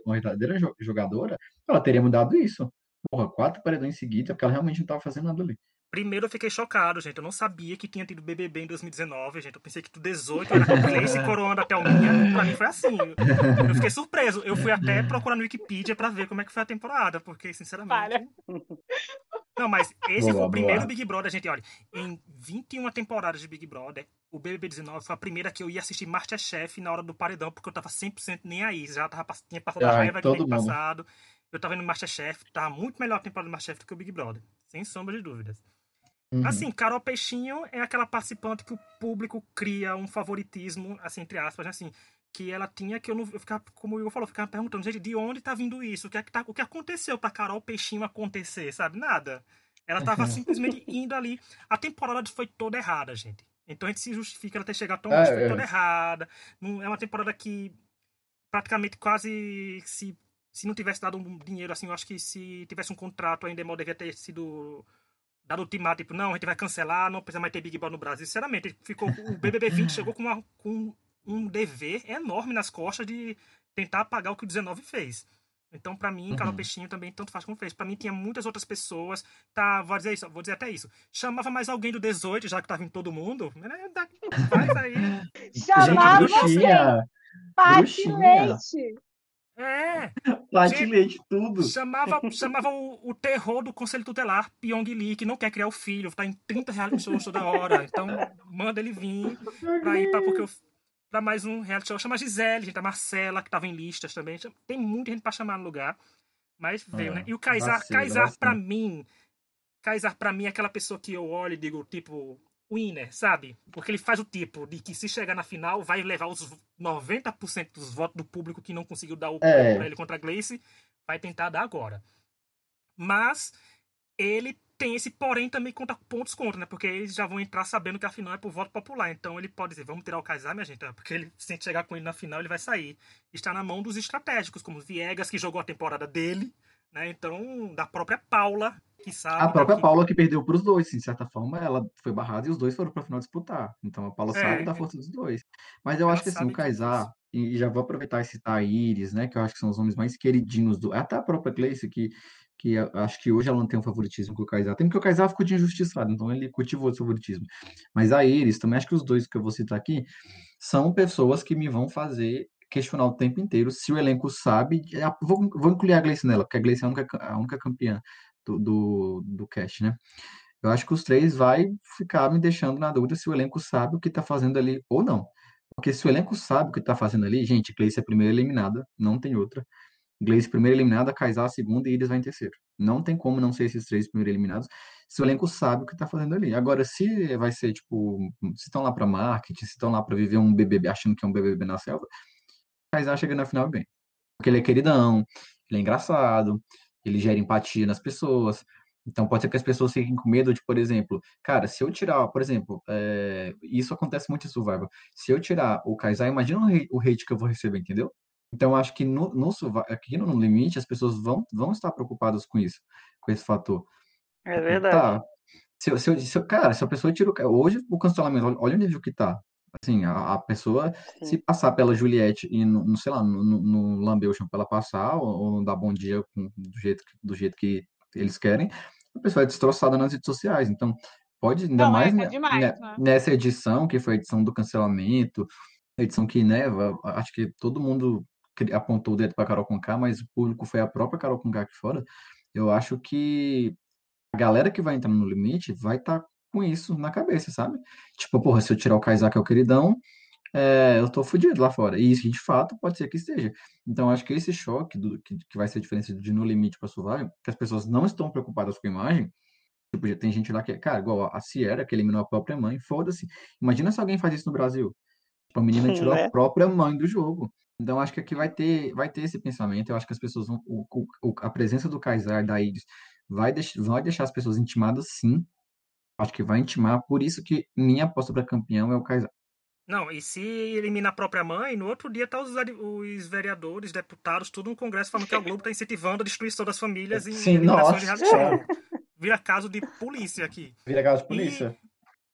uma verdadeira, jogadora, ela teria mudado isso. Porra, quatro paredões seguidos, é porque ela realmente não tava fazendo nada ali. Primeiro eu fiquei chocado, gente. Eu não sabia que tinha tido BBB em 2019, gente. Eu pensei que do 18 era com Gleice coroando a Thelminha. Pra mim foi assim. Eu fiquei surpreso. Eu fui até procurar no Wikipedia pra ver como é que foi a temporada, porque, sinceramente. Para. Não, mas esse Boa, foi o primeiro boa. Big Brother, gente. Olha, em 21 temporadas de Big Brother, o BBB 19 foi a primeira que eu ia assistir Masterchef na hora do paredão, porque eu tava 100% nem aí. Já tava, tinha passado a Ai, raiva que passado. Eu tava indo no Masterchef, tava muito melhor a temporada do Masterchef do que o Big Brother. Sem sombra de dúvidas. Uhum. Assim, Carol Peixinho é aquela participante que o público cria um favoritismo, assim, entre aspas, né, assim, que ela tinha que eu não eu ficava, como o Igor falou, eu ficava perguntando, gente, de onde tá vindo isso? O que é que, tá, o que aconteceu pra Carol Peixinho acontecer, sabe? Nada. Ela tava *laughs* simplesmente indo ali. A temporada foi toda errada, gente. Então a gente se justifica ela ter chegado tão É, longe, foi é. toda errada. Não, é uma temporada que praticamente quase se se não tivesse dado um dinheiro assim, eu acho que se tivesse um contrato ainda Endemol devia ter sido dado ultimato, tipo, não, a gente vai cancelar, não precisa mais ter Big Brother no Brasil. Sinceramente, ficou, o BBB 20 *laughs* chegou com, uma- com um dever enorme nas costas de tentar apagar o que o 19 fez. Então, pra mim, Carol Uhum. Peixinho também tanto faz como fez. Pra mim, tinha muitas outras pessoas. Tá, vou dizer isso, vou dizer até isso. Chamava mais alguém do 18, já que tava em todo mundo. né, dá- Faz aí. *laughs* Chamava Gente, bruxinha! Pati. Leite. É, Leite, tudo. chamava, chamava o, o terror do Conselho Tutelar, Pyong Lee, que não quer criar o filho, tá em 30 reality shows toda hora. Então, manda ele vir pra ir pra, porque eu, pra mais um reality show. Chama a Gisele, gente, a Marcela, que tava em listas também. Tem muita gente pra chamar no lugar. Mas veio, É, né? E o Kaysar, Kaysar pra mim, Kaysar pra mim é aquela pessoa que eu olho e digo, tipo, winner, sabe? Porque ele faz o tipo de que se chegar na final, vai levar os 90% dos votos do público que não conseguiu dar o É. pra ele contra a Gleice, vai tentar dar agora. Mas ele tem esse porém também conta pontos contra, né? Porque eles já vão entrar sabendo que a final é por voto popular. Então ele pode dizer, vamos tirar o Kaysar, minha gente, porque ele, se a gente chegar com ele na final, ele vai sair. Está na mão dos estratégicos, como Viegas, que jogou a temporada dele, né? Então, da própria Paula, sabe. A própria que- Paula que perdeu para os dois, de certa forma, ela foi barrada e os dois foram para final disputar. Então a Paula É. sabe da força dos dois. Mas eu Ela acho que assim, o Kaysar, e já vou aproveitar e citar a Iris, né, que eu acho que são os homens mais queridinhos do. Até a própria Gleice, que, que acho que hoje ela não tem um favoritismo com o Kaysar. Tem porque o Kaysar ficou de injustiçado, então ele cultivou esse favoritismo. Mas a Iris, também acho que os dois que eu vou citar aqui são pessoas que me vão fazer questionar o tempo inteiro se o elenco sabe. a- Vou, vou incluir a Gleice nela, porque a Gleice é a única, a única campeã do, do, do cast, né? Eu acho que os três vai ficar me deixando na dúvida se o elenco sabe o que tá fazendo ali ou não. Porque se o elenco sabe o que tá fazendo ali, gente, Gleice é a primeira eliminada, não tem outra. Gleice primeira eliminada, Kaysar a segunda e Iris vai em terceiro. Não tem como não ser esses três primeiros eliminados se o elenco sabe o que tá fazendo ali. Agora, se vai ser, tipo, se estão lá para marketing, se estão lá para viver um BBB achando que é um BBB na selva, Kaysar chega na final bem. Porque ele é queridão, ele é engraçado, ele gera empatia nas pessoas. Então pode ser que as pessoas fiquem com medo de, por exemplo, cara, se eu tirar, por exemplo, é, isso acontece muito em Survivor. Se eu tirar o Kaysar, imagina o hate, que eu vou receber, entendeu? Então acho que no, no aqui no Limite, as pessoas vão, vão estar preocupadas com isso, com esse fator. É verdade. Tá. Se, se, se cara, se a pessoa tira o. Hoje o cancelamento, olha, olha o nível que tá. Assim, a, a pessoa, Sim. se passar pela Juliette e, no, no sei lá, no, no lamber o chão pra ela passar, ou, ou dar bom dia com, do, jeito, do jeito que eles querem, a pessoa é destroçada nas redes sociais. Então, pode, ainda não, mais, é demais né, né? nessa edição, que foi a edição do cancelamento, edição que, né, acho que todo mundo apontou o dedo para Carol Conká, mas o público foi a própria Carol Conká aqui fora. Eu acho que a galera que vai entrar no limite vai estar tá com isso na cabeça, sabe? Tipo, porra, se eu tirar o Kaysar, que é o queridão, é, eu tô fudido lá fora. E isso, de fato, pode ser que esteja. Então, acho que esse choque do, que, que vai ser a diferença de No Limite para Survival, que as pessoas não estão preocupadas com a imagem, tipo, já tem gente lá que, cara, igual a Sierra, que eliminou a própria mãe, foda-se. Imagina se alguém faz isso no Brasil. Tipo, a menina tirou a própria mãe do jogo. Então, acho que aqui vai ter, vai ter esse pensamento. Eu acho que as pessoas vão. O, o, a presença do Kaysar, da Iris, vai, deix, vai deixar as pessoas intimadas, sim. Acho que vai intimar. Por isso que minha aposta para campeão é o Kaysar. Não, e se elimina a própria mãe, no outro dia tá os, os vereadores, deputados, tudo no Congresso falando que a Globo está incentivando a destruição das famílias em Sim, eliminações de reality show. Vira caso de polícia aqui. Vira caso de polícia.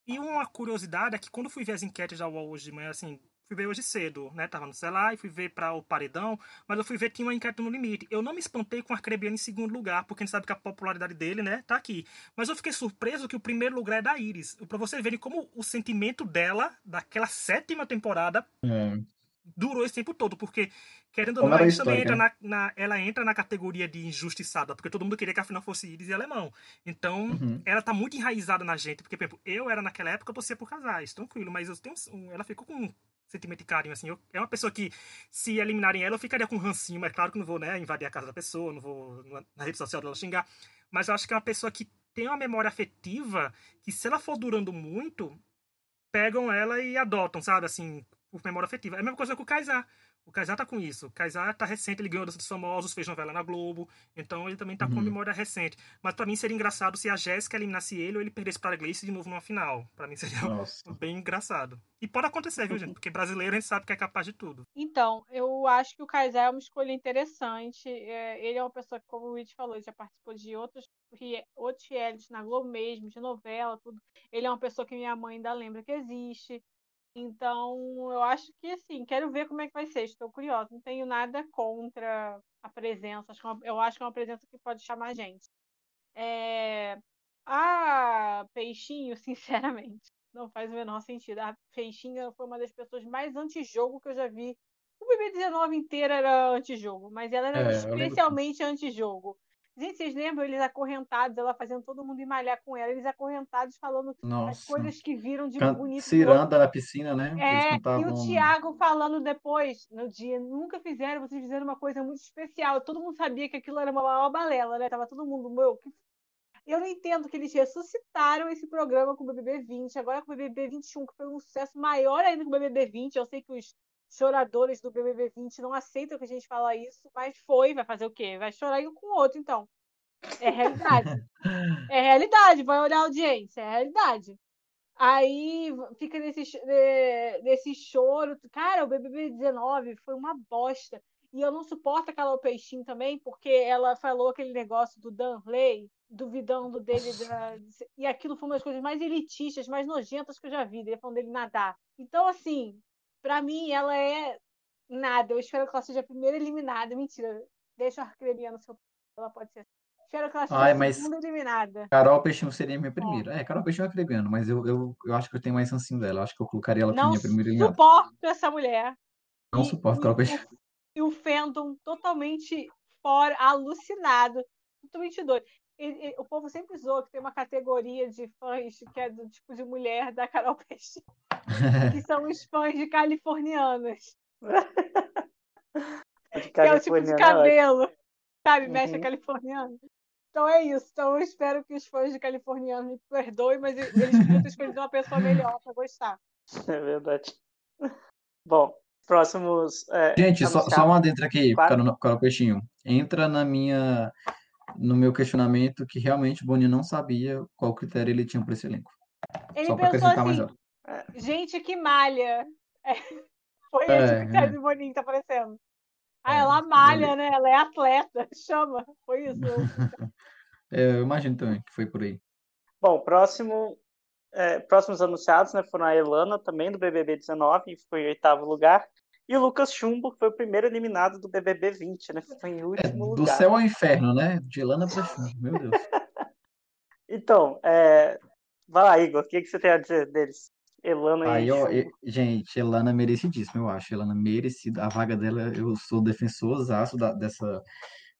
E, e uma curiosidade é que quando fui ver as enquetes da UOL hoje de manhã, assim, fui ver hoje cedo, né? Tava no celular e fui ver para o paredão, mas eu fui ver tinha uma enquete no limite. Eu não me espantei com o Arcrebiano em segundo lugar, porque a gente sabe que a popularidade dele, né, tá aqui. Mas eu fiquei surpreso que o primeiro lugar é da Iris. Para você verem como o sentimento dela, daquela sétima temporada, é. durou esse tempo todo, porque querendo ou não, ela também entra na, na, ela entra na categoria de injustiçada, porque todo mundo queria que a final fosse Iris e alemão. Então, uhum. ela tá muito enraizada na gente, porque, por exemplo, eu era naquela época, eu torcia por casais, tranquilo, mas eu tenho, ela ficou com sentimento de carinho, assim. Eu, é uma pessoa que, se eliminarem ela, eu ficaria com um rancinho, mas claro que não vou, né, invadir a casa da pessoa, não vou na rede social dela xingar. Mas eu acho que é uma pessoa que tem uma memória afetiva que, se ela for durando muito, pegam ela e adotam, sabe, assim, por memória afetiva. É a mesma coisa com o Kaysar. O Kaysar tá com isso. O Kaysar tá recente, ele ganhou Dança dos Famosos, fez novela na Globo. Então ele também tá uhum. com memória recente. Mas para mim seria engraçado se a Jéssica eliminasse ele ou ele perdesse para a Gleice de novo numa final. Para mim seria *laughs* Nossa. bem engraçado. E pode acontecer, viu, gente? *laughs* Porque brasileiro a gente sabe que é capaz de tudo. Então, eu acho que o Kaysar é uma escolha interessante. É, ele é uma pessoa que, como o Rich falou, já participou de outros outros realities na Globo mesmo, de novela, tudo. Ele é uma pessoa que minha mãe ainda lembra que existe. Então, eu acho que, assim, quero ver como é que vai ser. Estou curiosa. Não tenho nada contra a presença. É eu acho que é uma presença que pode chamar a gente. É... A Peixinho, *laughs* sinceramente, não faz o menor sentido. A Peixinho foi uma das pessoas mais anti-jogo que eu já vi. O BB19 inteiro era anti-jogo, mas ela era é, especialmente anti-jogo. Gente, vocês lembram eles acorrentados, ela fazendo todo mundo malhar com ela, eles acorrentados falando Nossa. as coisas que viram de Can bonito. Ciranda na piscina, né? É, e o Thiago falando depois, no dia, nunca fizeram, vocês fizeram uma coisa muito especial. Todo mundo sabia que aquilo era uma maior balela, né? Tava todo mundo, meu, que... Eu não entendo que eles ressuscitaram esse programa com o BBB 20, agora com o BBB 21, que foi um sucesso maior ainda que o BBB 20. Eu sei que os choradores do BBB 20 não aceitam que a gente fala isso, mas foi, vai fazer o quê? Vai chorar um com o outro, então. É realidade. *laughs* é realidade, vai olhar a audiência, é realidade. Aí fica nesse, nesse choro. Cara, o BBB 19 foi uma bosta. E eu não suporto aquela Peixinho também, porque ela falou aquele negócio do Dan Lay, duvidando dele. Da... *laughs* E aquilo foi uma das coisas mais elitistas, mais nojentas que eu já vi, dele falando dele nadar. Então, assim, para mim, ela é nada. Eu espero que ela seja a primeira eliminada. Mentira. Deixa a Arcrebiana no seu. Ela pode ser. Espero que ela seja Ai, a segunda eliminada. Carol Peixinho seria minha primeira. É, é Carol Peixinho é Arcrebiano, mas eu, eu, eu acho que eu tenho mais sancinho dela. Eu acho que eu colocaria ela como minha primeira eliminada. Não suporto essa mulher. Não e, suporto Carol Peixinho. E o fandom totalmente fora, alucinado. Totalmente doido. E, e, o povo sempre zoa que tem uma categoria de fãs que é do tipo de mulher da Carol Peixinho. *laughs* que são os fãs de californianos. *laughs* De que é o tipo de cabelo, sabe? Uhum. Mexe californiano. Então é isso. Então eu espero que os fãs de californiano me perdoem, mas eles podiam ter escolhido uma pessoa melhor para gostar. *laughs* É verdade. Bom, próximos. É, Gente, só, só uma dentro aqui, Carol, Carol Peixinho. Entra na minha, no meu questionamento que realmente o Boninho não sabia qual critério ele tinha para esse elenco. Ele só pensou assim, Gente que malha. É. *laughs* Foi é, critério é. de Boninho que tá aparecendo. Ah, é, ela malha, né? Ela é atleta. *laughs* Chama. Foi isso. *laughs* é, eu imagino também que foi por aí. Bom, próximo é, próximos anunciados né, foram a Elana, também do BBB 19, que ficou em oitavo lugar, e o Lucas Chumbo, que foi o primeiro eliminado do BBB 20, né? Foi em É, último do lugar. céu ao inferno, né? De Elana pra Chumbo, meu Deus. Então, é... vai lá, Igor, o que, que você tem a dizer deles? Elana Aí, e ó, e- gente, Elana merecidíssima, eu acho. Elana merecida. A vaga dela, eu sou defensorzaço da, dessa,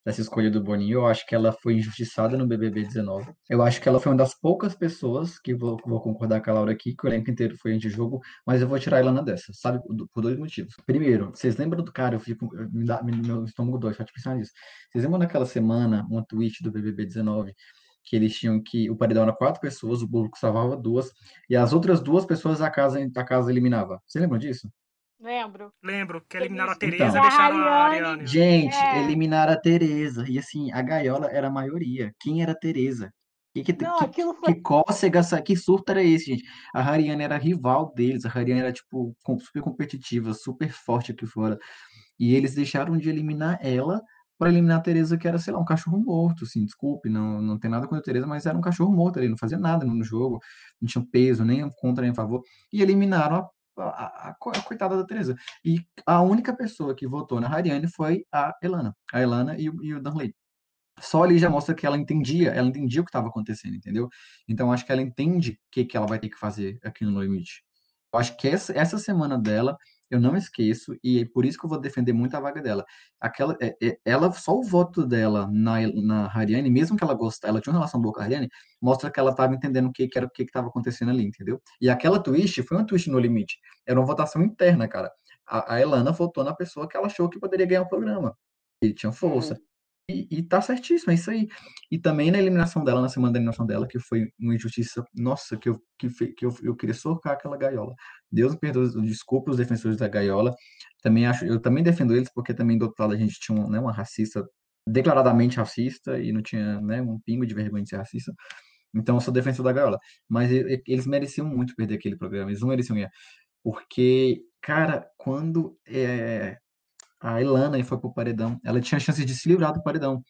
dessa escolha do Boninho. Eu acho que ela foi injustiçada no BBB 19. Eu acho que ela foi uma das poucas pessoas que vou, vou concordar com a Laura aqui, que o elenco inteiro foi anti-jogo, mas eu vou tirar a Elana dessa, sabe? Por dois motivos. Primeiro, vocês lembram do cara? Eu fico, me dá, me- meu estômago dói só de pensar nisso. Vocês lembram naquela semana, uma tweet do BBB 19? Que eles tinham que. O paredão era quatro pessoas, o público salvava duas, e as outras duas pessoas a casa, a casa eliminava. Você lembra disso? Lembro. Lembro que eliminaram a Então. Tereza E e a deixaram a Ariane- Ariane. Gente, É. eliminaram a Tereza. E assim, a gaiola era a maioria. Quem era a Tereza? Que, que, Não, que, foi. que cócega, essa- que surto era esse, gente? A Hariane era rival deles. A Hariane era, tipo, super competitiva, super forte aqui fora. E eles deixaram de eliminar ela para eliminar a Tereza, que era, sei lá, um cachorro morto, assim, desculpe, não, não tem nada contra a Tereza, mas era um cachorro morto ali, não fazia nada no jogo, não tinha peso, nem contra nem a favor. E eliminaram a, a, a a coitada da Tereza. E a única pessoa que votou na Hariane foi a Elana. A Elana e e o Danley. Só ali já mostra que ela entendia, ela entendia o que estava acontecendo, entendeu? Então acho que ela entende o que, que ela vai ter que fazer aqui no No Limite. Eu acho que essa, essa semana dela eu não esqueço e é por isso que eu vou defender muito a vaga dela. Aquela, é- é- ela só o voto dela na na Hariane, mesmo que ela gostasse, ela tinha uma relação boa com a Hariane, mostra que ela estava entendendo o que, que era o que estava acontecendo ali, entendeu? E aquela twist foi uma twist no limite. Era uma votação interna, cara. A, a Elana votou na pessoa que ela achou que poderia ganhar o programa. Ele tinha força. E, tá certíssimo, é isso aí. E também na eliminação dela, na semana da eliminação dela, que foi uma injustiça, nossa, que eu, que, que eu, eu queria socar aquela gaiola. Deus me perdoe, desculpe os defensores da gaiola. Também acho, eu também defendo eles, porque também do outro lado a gente tinha um, né, uma racista, declaradamente racista, e não tinha né, um pingo de vergonha de ser racista. Então eu sou defensor da gaiola. Mas eles mereciam muito perder aquele programa, eles não mereciam ganhar. Porque, cara, quando é, a Elana foi pro paredão, ela tinha chance de se livrar do paredão.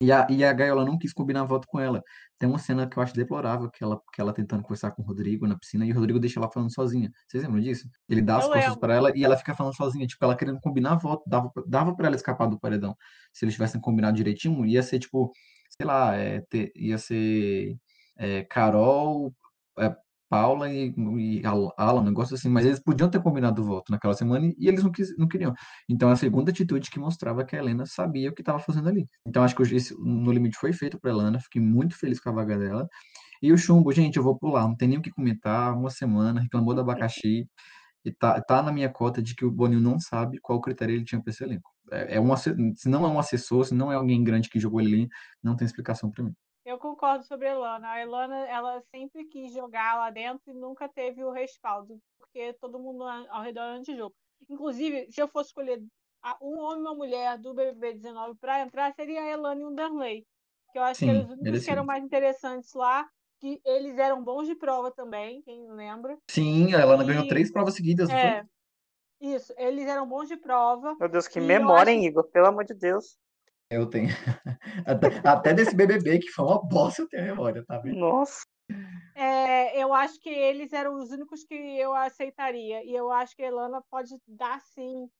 E a, e a Gaiola não quis combinar voto com ela. Tem uma cena que eu acho deplorável, que ela, que ela tentando conversar com o Rodrigo na piscina, e o Rodrigo deixa ela falando sozinha. Vocês lembram disso? Ele dá as Eu costas para ela e ela fica falando sozinha, tipo, ela querendo combinar voto, dava, pra- dava para ela escapar do paredão. Se eles tivessem combinado direitinho, ia ser tipo, sei lá, é, ter- ia ser é, Carol, é, Paula e, e Al- Alan, um negócio assim, mas eles podiam ter combinado o voto naquela semana e, eles não, quis, não queriam. Então, a segunda atitude que mostrava que a Helena sabia o que estava fazendo ali. Então, acho que esse No Limite foi feito para Helena, fiquei muito feliz com a vaga dela. E o chumbo, gente, eu vou pular, não tem nem o que comentar. Uma semana, reclamou do abacaxi. E tá, tá na minha cota de que o Boninho não sabe qual critério ele tinha para esse elenco. É, é um, se não é um assessor, se não é alguém grande que jogou ele ali, não tem explicação para mim. Eu concordo sobre a Elana. A Elana, ela sempre quis jogar lá dentro e nunca teve o respaldo, porque todo mundo ao redor era antijogo. Inclusive, se eu fosse escolher um homem e uma mulher do BBB 19 para entrar, seria a Elana e o Darley. Que eu acho que Sim, eram os únicos que eram mais interessantes lá, que eles eram bons de prova também, quem lembra. Sim, a ganhou E- três provas seguidas? É, isso, eles eram bons de prova. Meu Deus, que memória, acho- hein, Igor? Pelo amor de Deus. Eu tenho. *laughs* Até, até desse BBB, que foi uma bosta, eu tenho memória, tá vendo? Nossa. É, eu acho que eles eram os únicos que eu aceitaria. E eu acho que a Elana pode dar sim,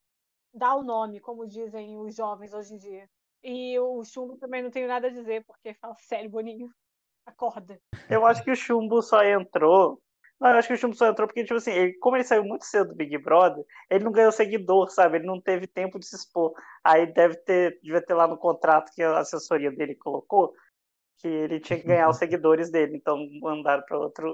dar o nome, como dizem os jovens hoje em dia. E o Chumbo também não tenho nada a dizer, porque fala sério, Boninho. Acorda. Eu acho que o Chumbo só entrou. Não, eu acho que o Chumbo só entrou porque, tipo assim, ele- como ele saiu muito cedo do Big Brother, ele não ganhou seguidor, sabe? Ele não teve tempo de se expor. Aí deve ter, devia ter lá no contrato que a assessoria dele colocou que ele tinha que ganhar os *laughs* seguidores dele. Então mandaram para outro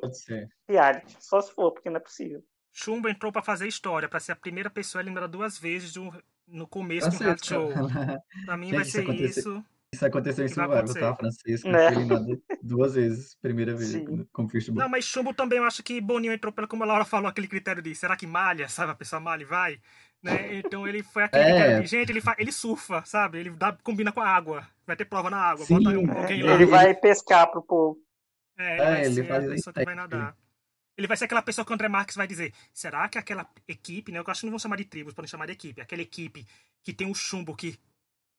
reality. Só se for, porque não é possível. Chumbo entrou pra fazer história, pra ser a primeira pessoa eliminada duas vezes de um- no começo um Francesca. reality show. *laughs* Pra mim Gente, vai isso ser aconteceu- isso. Isso aconteceu em Survival, tá? Francisco Né? foi eliminado duas vezes. Primeira vez Sim. com. Não, mas Chumbo também eu acho que Boninho entrou pelo, como a Laura falou, aquele critério de será que malha, sabe? A pessoa malha e vai. Né? Então ele foi *laughs* aquele É. critério de, gente, ele, fa- ele surfa, sabe? Ele dá, combina com a água. Vai ter prova na água. Sim, bota um- é. Ele vai pescar pro povo. É, ele É, vai ele ser faz a pessoa que vai nadar. Ele vai ser aquela pessoa que o André Marques vai dizer: será que aquela equipe, né? Eu acho que não vão chamar de tribos, podem chamar de equipe. Aquela equipe que tem um chumbo que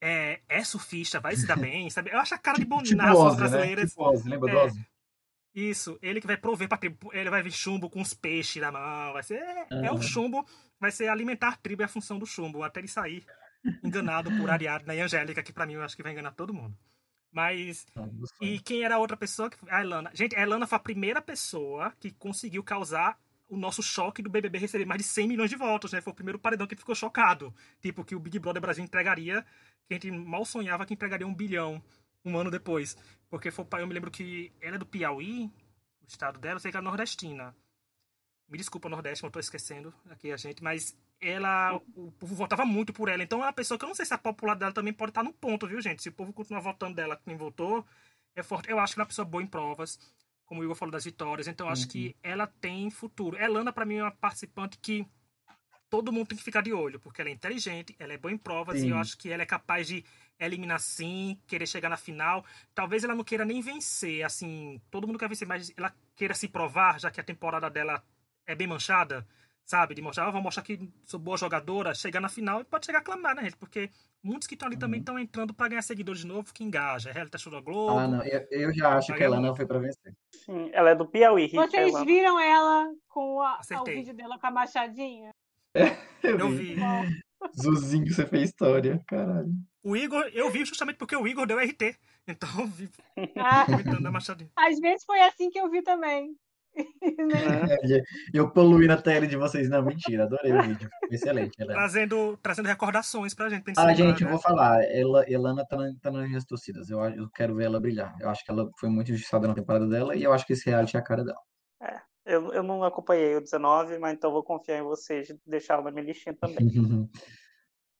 é, é surfista, vai se dar bem, *laughs* sabe? Eu acho a cara de Boninho Tipo Ozzy, né? brasileiras. Tipo Ozzy, lembra É. Isso, ele que vai prover pra tribo. Ele vai vir chumbo com os peixes na mão. Vai ser. É, é o chumbo, vai ser alimentar a tribo é a função do chumbo, até ele sair enganado por Ariadna e Angélica, que pra mim eu acho que vai enganar todo mundo. Mas. E quem era a outra pessoa? que- A Elana. Gente, a Elana foi a primeira pessoa que conseguiu causar o nosso choque do BBB receber mais de 100 milhões de votos, né? Foi o primeiro paredão que ficou chocado. Tipo, que o Big Brother Brasil entregaria, que a gente mal sonhava que entregaria um bilhão um ano depois. Porque foi, eu me lembro que ela é do Piauí, o estado dela, eu sei que ela é nordestina. Me desculpa, Nordeste, eu tô esquecendo aqui a gente, mas ela, o povo votava muito por ela. Então é uma pessoa que eu não sei se a popularidade dela também pode estar no ponto, viu, gente? Se o povo continuar votando dela, quem votou, é forte. Eu acho que ela é uma pessoa boa em provas, como o Igor falou das vitórias. Então acho que ela tem futuro. Elana, pra mim, é uma participante que todo mundo tem que ficar de olho, porque ela é inteligente, ela é boa em provas Sim. e eu acho que ela é capaz de eliminar sim, querer chegar na final. Talvez ela não queira nem vencer, assim, todo mundo quer vencer, mas ela queira se provar, já que a temporada dela é bem manchada, sabe? De mostrar, ah, vou mostrar que sou boa jogadora, chegar na final e pode chegar a clamar, né, gente? Porque muitos que estão ali também estão entrando pra ganhar seguidores de novo, que engaja. É reality show da Globo. Ah, não. Eu, eu já acho que ela não foi pra vencer. Sim, ela é do Piauí. Vocês Elana. viram ela com a, o vídeo dela com a machadinha? Eu vi. Bom, *laughs* Zuzinho, você fez história. Caralho. O Igor, eu vi justamente porque o Igor deu RT. Então eu vi ah, da Machadinha. às vezes foi assim que eu vi também. *laughs* Nem- É. Eu poluí na tele de vocês. Não, mentira. Adorei o vídeo. Excelente, Helena. Trazendo, trazendo recordações pra gente. Ah, gente, eu né? vou falar. Ela, Elana tá, na- tá nas minhas torcidas. Eu, eu quero ver ela brilhar. Eu acho que ela foi muito injustiçada na temporada dela e eu acho que esse reality é a cara dela. Eu, eu não acompanhei o 19, mas então vou confiar em vocês de deixar na minha listinha também. *laughs*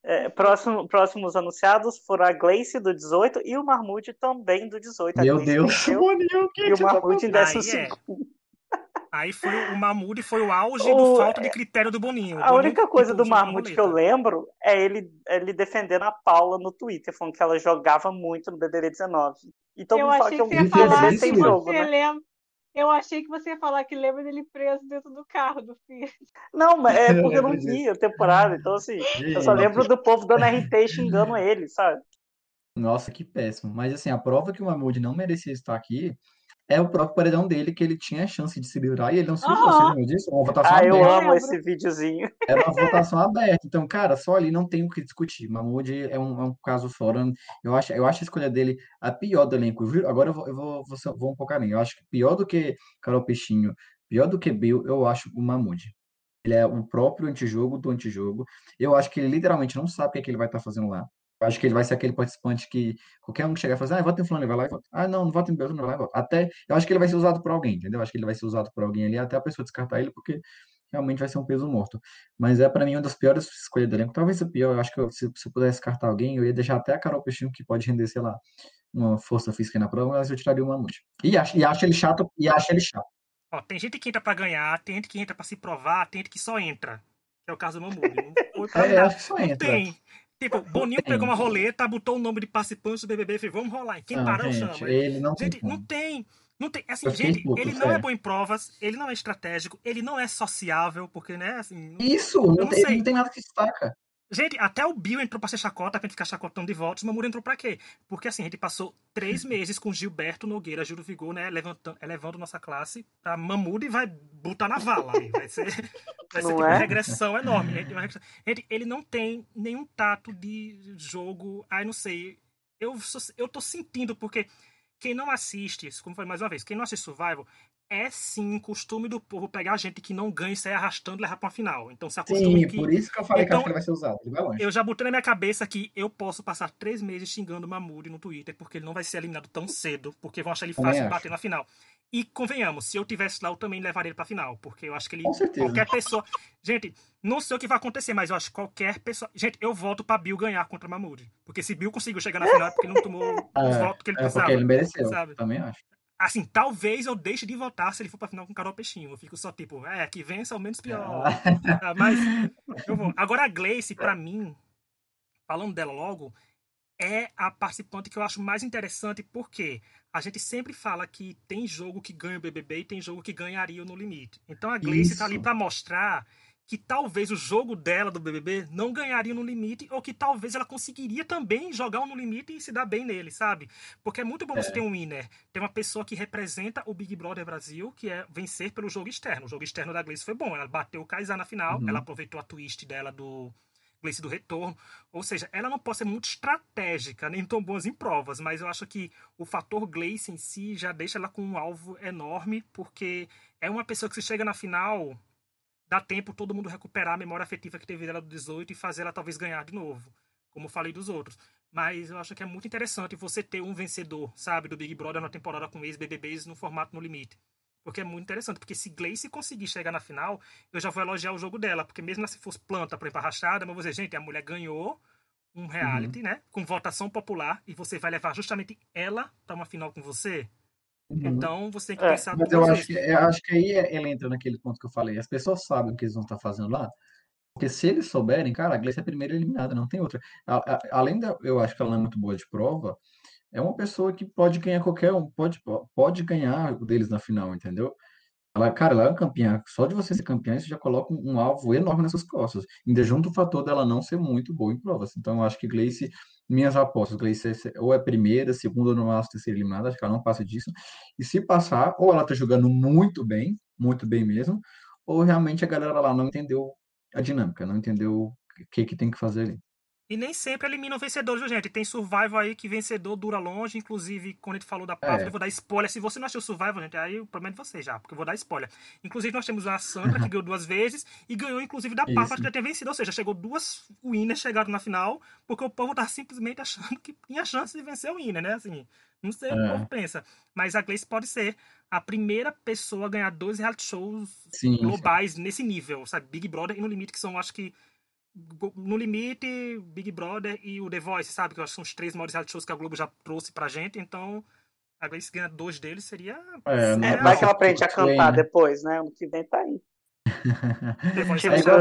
É, próximo, próximos anunciados foram a Gleice do 18 e o Marmude também do 18. A Meu Deus, venceu *laughs* que e o tá Marmude em fazendo? Aí é. 15. Aí foi o Mahmoud foi o auge O- do falta de critério do Boninho. A Boninho, única coisa tipo, do Marmude que eu lembro é ele, ele defendendo a Paula no Twitter, falando que ela jogava muito no BBB 19. E todo eu mundo fala achei que que é você um ia falar sem Igor? jogo, você né? lembra. Eu achei que você ia falar que lembra dele preso dentro do carro do filho. Não, mas é *laughs* porque eu não vi a temporada, então assim, eu só lembro do povo dando RT xingando ele, sabe? Nossa, que péssimo. Mas assim, a prova que o Mahmoud não merecia estar aqui é o próprio paredão dele, que ele tinha a chance de se livrar e ele não se livrou. Lembra disso? Uma votação Ah, eu aberta. amo lembro. esse videozinho. Era uma votação aberta. Então, cara, só ali não tem o que discutir. Mahmoud é um, é um caso fora. Eu acho, eu acho a escolha dele a pior do elenco. Agora eu vou, eu vou, vou, vou um pouco além. Eu acho que pior do que Carol Peixinho, pior do que Bill, eu acho o Mahmoud. Ele é o próprio antijogo do antijogo. Eu acho que ele literalmente não sabe o que, é que ele vai estar fazendo lá. Eu acho que ele vai ser aquele participante que qualquer um que chegar e falar assim, ah, vota em fulano, ele vai lá e vota. Ah, não, não vota em Beltrano, vai lá e vota. Até, eu acho que ele vai ser usado por alguém, entendeu? Eu acho que ele vai ser usado por alguém ali até a pessoa descartar ele, porque realmente vai ser um peso morto. Mas é para mim uma das piores escolhas do elenco. Talvez a pior, eu acho que eu- se, se eu pudesse descartar alguém, eu ia deixar até a Carol Peixinho, que pode render, sei lá, uma força física na prova, mas eu tiraria o Mamute. E acho, e acho ele chato, e acho ele chato. Ó, tem gente que entra pra ganhar, tem gente que entra pra se provar, tem gente que só entra. Que é o caso do Mahmoud. Não É, eu nada. acho que só entra. tem. Tipo, Boninho tem. pegou uma roleta, botou o nome de participantes do BBB e falou, vamos rolar. Quem Não, parar, eu gente, chamo. ele não tem Gente, não como. tem. Não tem. Assim, gente, puto, ele não é sério. bom em provas, ele não é estratégico, ele não é sociável, porque, né, assim. não- Isso, não não tem, não tem nada que destaca. Gente, até o Bill entrou pra ser chacota, pra gente ficar chacotando de votos, o Mamuro entrou pra quê? Porque assim, a gente passou três *laughs* meses com Gilberto Nogueira, Júlio Vigor, né, levantando, elevando nossa classe pra Mamudo e vai botar na vala. Vai ser, vai ser tipo uma é? regressão enorme. Gente, uma regressão. Gente, ele não tem nenhum tato de jogo, ai, não sei. Eu, sou- eu tô sentindo, porque quem não assiste, como eu falei mais uma vez, quem não assiste Survival, é sim costume do povo pegar gente que não ganha e sair arrastando e levar pra uma final. Então se acostume Sim, que por isso que eu falei que Então, acho que ele vai ser usado. Ele vai longe. eu já botei na minha cabeça que eu posso passar três meses xingando o Mamuri no Twitter, porque ele não vai ser eliminado tão cedo, porque vão achar ele fácil de bater na final. E convenhamos, se eu tivesse lá, eu também levaria ele pra final, porque eu acho que ele. Com certeza. Qualquer pessoa. *laughs* Gente, não sei o que vai acontecer, mas eu acho que qualquer pessoa. Gente, eu voto pra Bill ganhar contra Mamuri. Porque se Bill conseguiu chegar na final é porque ele não tomou os *laughs* É, votos que ele É precisava. porque ele mereceu. sabe? Também acho. Assim, talvez eu deixe de votar se ele for pra final com Carol Peixinho. Eu fico só tipo, é, que vença ao menos pior. Ah, mas eu vou. Agora a Gleice, pra mim, falando dela logo, é a participante que eu acho mais interessante porque a gente sempre fala que tem jogo que ganha o BBB e tem jogo que ganharia o no limite. Então a Gleice tá ali Isso. pra mostrar que talvez o jogo dela do BBB não ganharia no limite, ou que talvez ela conseguiria também jogar um no limite e se dar bem nele, sabe? Porque é muito bom é. você ter um winner, ter uma pessoa que representa o Big Brother Brasil, que é vencer pelo jogo externo. O jogo externo da Gleice foi bom, ela bateu o Kaysar na final, uhum. ela aproveitou a twist dela do Gleice do retorno, ou seja, ela não pode ser muito estratégica, nem tão boas em provas, mas eu acho que o fator Gleice em si já deixa ela com um alvo enorme, porque é uma pessoa que se chega na final dá tempo todo mundo recuperar a memória afetiva que teve dela do 18 e fazer ela talvez ganhar de novo, como eu falei dos outros. Mas eu acho que é muito interessante você ter um vencedor, sabe, do Big Brother na temporada com ex-BBBs no formato no limite. Porque é muito interessante, porque se Gleice conseguir chegar na final, eu já vou elogiar o jogo dela, porque mesmo se fosse planta para arrastada, mas vou dizer, gente, a mulher ganhou um reality, uhum. né, com votação popular, e você vai levar justamente ela para uma final com você. Uhum. Então você tem que é, pensar. Mas eu acho, que, eu acho que aí ela entra naquele ponto que eu falei. As pessoas sabem o que eles vão estar fazendo lá. Porque se eles souberem, cara, a Gleice é a primeira eliminada, não tem outra. A, a, além da. Eu acho que ela não é muito boa de prova, é uma pessoa que pode ganhar qualquer um, pode, pode ganhar o deles na final, entendeu? Ela, cara, ela é campeã. Só de você ser campeã, você já coloca um, um alvo enorme nessas costas. Ainda junto o fator dela não ser muito boa em provas. Então, eu acho que Gleice minhas apostas, Gleice ou é primeira, segunda ou no máximo terceira eliminada, acho que ela não passa disso. E se passar, ou ela tá jogando muito bem, muito bem mesmo, ou realmente a galera lá não entendeu a dinâmica, não entendeu o que, que tem que fazer ali. E nem sempre elimina o vencedor, viu, gente? Tem Survival aí que vencedor dura longe. Inclusive, quando a gente falou da prova, é. eu vou dar spoiler. Se você não achou Survival, gente, aí o problema é de você já, porque eu vou dar spoiler. Inclusive, nós temos a Sandra, que *laughs* ganhou duas vezes, e ganhou, inclusive, da Papa, que já tinha vencido. Ou seja, chegou duas winners chegaram na final, porque o povo tá simplesmente achando que tinha chance de vencer o winner, né? Assim, não sei o que o povo é. pensa. Mas a Gleice pode ser a primeira pessoa a ganhar dois reality shows sim, globais sim. nesse nível, sabe? Big Brother e No Limite, que são, acho que no limite, Big Brother e o The Voice, sabe? Que eu acho que são os três maiores reality shows que a Globo já trouxe pra gente. Então, a Grace ganhar dois deles seria. É, é vai que ela aprende a cantar né? depois, né? O que vem tá aí. é igual,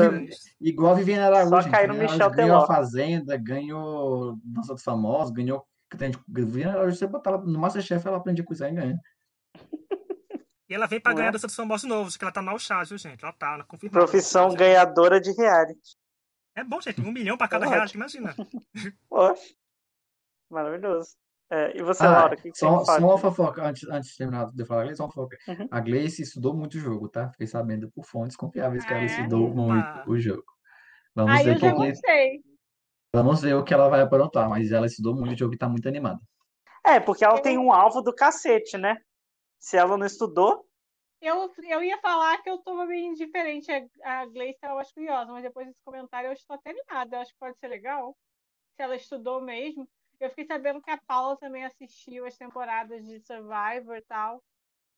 igual a Viviane Araújo. Só cair no? Michel Ganhou a Fazenda, ganhou Dança dos Famosos, ganhou. Viviane Araújo, você botar ela no Masterchef, ela aprende a cozinhar e ganha. E ela vem pra Não ganhar é? Dança dos Famosos novos, que ela tá mal chá, viu, gente? Ela tá, ela confirmou. Profissão ganhadora de reality. É bom, gente. Um milhão pra cada real, imagina. *laughs* Poxa. Maravilhoso. É, e você, ah, Laura, o que, que só, você Só uma fofoca, antes, antes de terminar de falar, Gleice, só uma fofoca. Uhum. A Gleice estudou muito o jogo, tá? Fiquei sabendo por fontes confiáveis que ela estudou muito o jogo. Vamos Aí ver eu já gostei. Vamos ver o que ela vai aprontar, mas ela estudou muito o jogo e tá muito animada. É, porque ela tem um alvo do cacete, né? Se ela não estudou, eu, eu ia falar que eu tô bem indiferente a Gleice, eu acho curiosa, mas depois desse comentário eu estou até animada. Eu acho que pode ser legal. Se ela estudou mesmo. Eu fiquei sabendo que a Paula também assistiu as temporadas de Survivor e tal.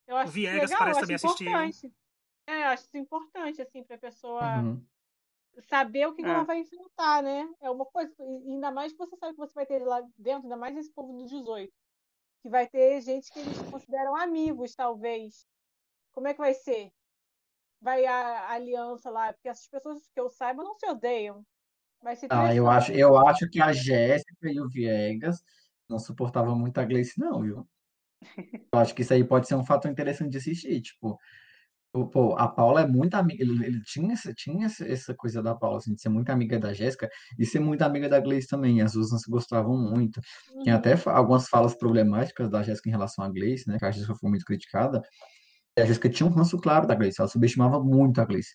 Eu acho o Viegas legal, parece também assistiu. É, eu acho isso importante, assim, pra pessoa uhum. saber o que, é. que, ela vai enfrentar, né? É uma coisa, ainda mais que você sabe que você vai ter lá dentro, ainda mais esse povo do 18, que vai ter gente que eles consideram amigos, talvez. Como é que vai ser? Vai a, aliança lá? Porque essas pessoas que eu saiba não se odeiam. Vai se ah, eu acho, eu acho que a Jéssica e o Viegas não suportavam muito a Gleice, não, viu? *laughs* Eu acho que isso aí pode ser um fator interessante de assistir. Tipo, pô, a Paula é muito amiga. Ele, ele tinha, essa, tinha essa coisa da Paula, assim, de ser muito amiga da Jéssica e ser muito amiga da Gleice também. As duas não se gostavam muito. Uhum. Tem até algumas falas problemáticas da Jéssica em relação à Gleice, né? Que a Jéssica foi muito criticada a Jéssica tinha um ranço claro da Gleice, ela subestimava muito a Gleice.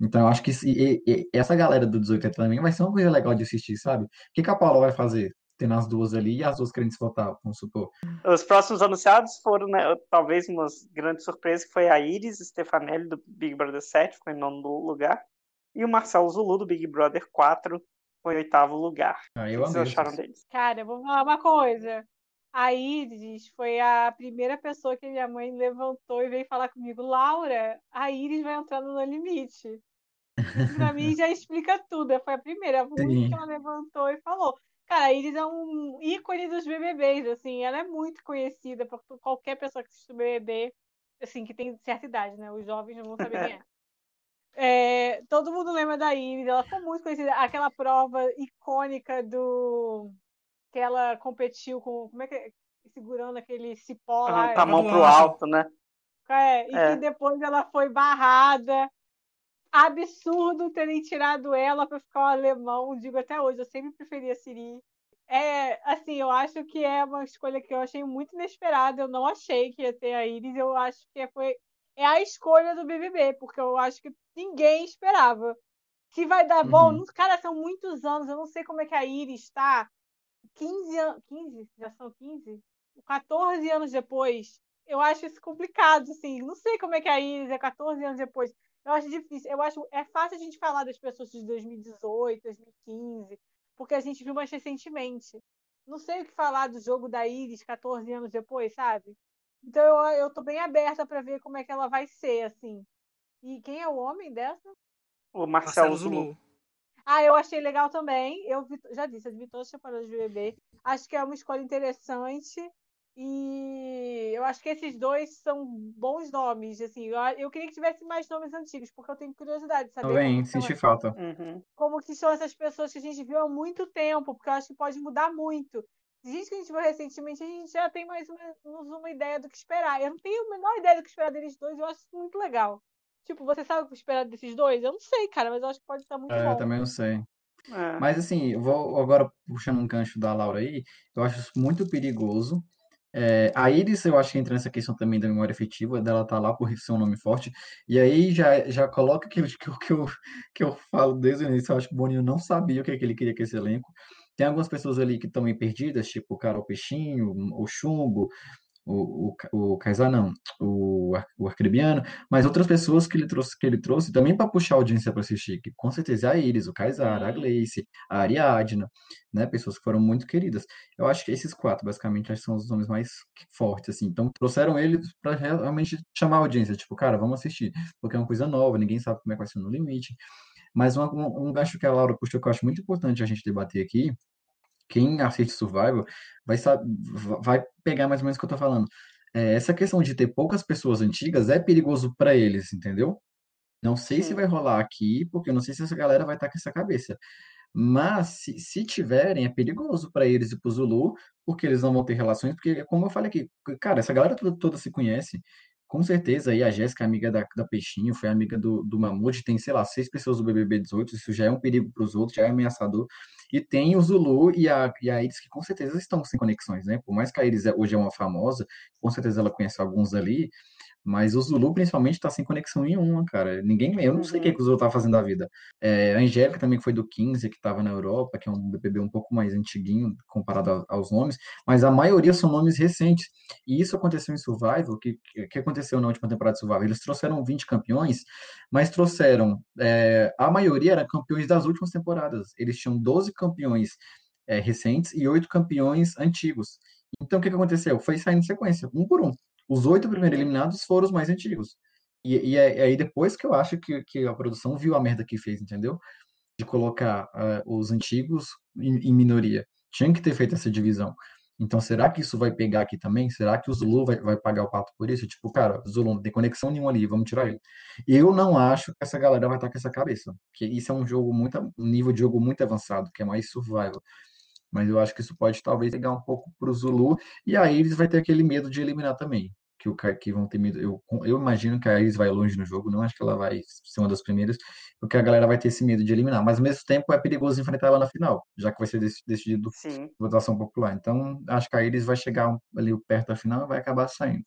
Então, eu acho que e, e, essa galera do 18 também vai ser uma coisa legal de assistir, sabe? O que, que a Paula vai fazer? Tendo as duas ali e as duas querendo se votar, vamos supor. Os próximos anunciados foram, né, talvez, uma grande surpresa, que foi a Iris Stefanelli, do Big Brother 7, foi em nono lugar, e o Marcelo Zulu, do Big Brother 4, foi em oitavo lugar. Ah, eu o que vocês acharam deles? Cara, vou falar uma coisa. A Iris foi a primeira pessoa que minha mãe levantou e veio falar comigo, Laura, a Iris vai entrar no Limite. Isso pra mim *laughs* já explica tudo. Foi a primeira, a única que ela levantou e falou. Cara, a Iris é um ícone dos BBBs, assim, ela é muito conhecida por qualquer pessoa que assiste o BBB, assim, que tem certa idade, né? Os jovens não vão saber quem é. *laughs* É, todo mundo lembra da Iris, ela foi muito conhecida. Aquela prova icônica do que ela competiu com. Como é que é? Segurando aquele cipó lá. Com a mão pro alto, né? É, e é. que depois ela foi barrada. absurdo terem tirado ela para ficar um alemão. Digo até hoje, eu sempre preferi a Siri. É, assim, eu acho que é uma escolha que eu achei muito inesperada. Eu não achei que ia ter a Iris. Eu acho que foi é a escolha do BBB, porque eu acho que ninguém esperava. Se vai dar bom, uhum. cara, são muitos anos. Eu não sei como é que a Iris está. 15 anos. 15? Já são 15? 14 anos depois. Eu acho isso complicado, assim. Não sei como é que a Iris é 14 anos depois. Eu acho difícil. Eu acho é fácil a gente falar das pessoas de 2018, 2015, porque a gente viu mais recentemente. Não sei o que falar do jogo da Iris 14 anos depois, sabe? Então eu, eu tô bem aberta para ver como é que ela vai ser, assim. E quem é o homem dessa? O Marcelo, Zulu. Ah, eu achei legal também. Eu vi, já disse, eu vi todas as temporadas do BBB. Acho que é uma escolha interessante. E eu acho que esses dois são bons nomes, assim. Eu, eu queria que tivesse mais nomes antigos, porque eu tenho curiosidade de saber. Também, sente falta. Uhum. Como que são essas pessoas que a gente viu há muito tempo, porque eu acho que pode mudar muito. Gente que a gente viu recentemente, a gente já tem mais ou menos uma ideia do que esperar. Eu não tenho a menor ideia do que esperar deles dois, eu acho isso muito legal. Tipo, você sabe o que esperar desses dois? Eu não sei, cara, mas eu acho que pode estar muito é, bom. Eu também não sei. É. Mas assim, eu vou agora puxando um gancho da Laura aí, eu acho isso muito perigoso é, a Iris, eu acho que entra nessa questão também da memória efetiva, dela tá lá por ser um nome forte. E aí já, já coloca aquilo que, eu, que, eu, que eu falo desde o início. Eu acho que o Boninho não sabia o que, é que ele queria com esse elenco. Tem algumas pessoas ali que estão meio perdidas, tipo o Carol Peixinho, o Chumbo, o, o, o Kaysar não, o, o Arcrebiano, mas outras pessoas que ele trouxe, que ele trouxe também para puxar a audiência para assistir, que com certeza é a Iris, o Kaysar, a Gleice, a Ariadna, né, pessoas que foram muito queridas. Eu acho que esses quatro, basicamente, são os nomes mais fortes, assim. Então, trouxeram eles para realmente chamar a audiência, tipo, cara, vamos assistir, porque é uma coisa nova, ninguém sabe como é que vai ser no limite. Mas um, um, um gancho que a Laura puxou que eu acho muito importante a gente debater aqui, quem assiste Survival vai, vai pegar mais ou menos o que eu tô falando. É, essa questão de ter poucas pessoas antigas é perigoso para eles, entendeu? Não sei se vai rolar aqui, porque eu não sei se essa galera vai estar tá com essa cabeça. Mas se, se tiverem, é perigoso para eles e para o Zulu, porque eles não vão ter relações, porque, como eu falei aqui, cara, essa galera toda, toda se conhece. Com certeza, aí a Jéssica, amiga da, da Peixinho, foi amiga do, do Mamute, tem, sei lá, seis pessoas do BBB 18, isso já é um perigo para os outros, já é ameaçador. E tem o Zulu e a, e a Iris, que com certeza estão sem conexões, né? Por mais que a Iris é, hoje é uma famosa, com certeza ela conhece alguns ali, mas o Zulu, principalmente, está sem conexão nenhuma, cara. Ninguém, eu não sei o que, uhum. que o Zulu tá fazendo da vida. É, a Angélica também que foi do 15, que estava na Europa, que é um BBB um pouco mais antiguinho comparado aos nomes, mas a maioria são nomes recentes. E isso aconteceu em Survival, que, que aconteceu na última temporada de Survival. Eles trouxeram 20 campeões, mas trouxeram, é, a maioria eram campeões das últimas temporadas. Eles tinham 12 campeões é, recentes e oito campeões antigos. Então, o que, que aconteceu? Foi saindo em sequência, um por um. Os oito primeiros eliminados foram os mais antigos. E, e, é, aí depois que eu acho que, que a produção viu a merda que fez, entendeu? De colocar uh, os antigos em, em, minoria. Tinha que ter feito essa divisão. Então, será que isso vai pegar aqui também? Será que o Zulu vai, vai pagar o pato por isso? Tipo, cara, Zulu não tem conexão nenhuma ali, vamos tirar ele. Eu não acho que essa galera vai estar com essa cabeça. Porque isso é um jogo muito, um nível de jogo muito avançado, que é mais survival mas eu acho que isso pode talvez pegar um pouco para o Zulu, e aí eles vai ter aquele medo de eliminar também que, o, que vão ter medo. Eu, eu imagino que a Iris vai longe no jogo, não acho que ela vai ser uma das primeiras, porque a galera vai ter esse medo de eliminar. Mas ao mesmo tempo é perigoso enfrentar ela na final, já que vai ser decidido Sim. votação popular. Então acho que a Iris vai chegar ali perto da final e vai acabar saindo.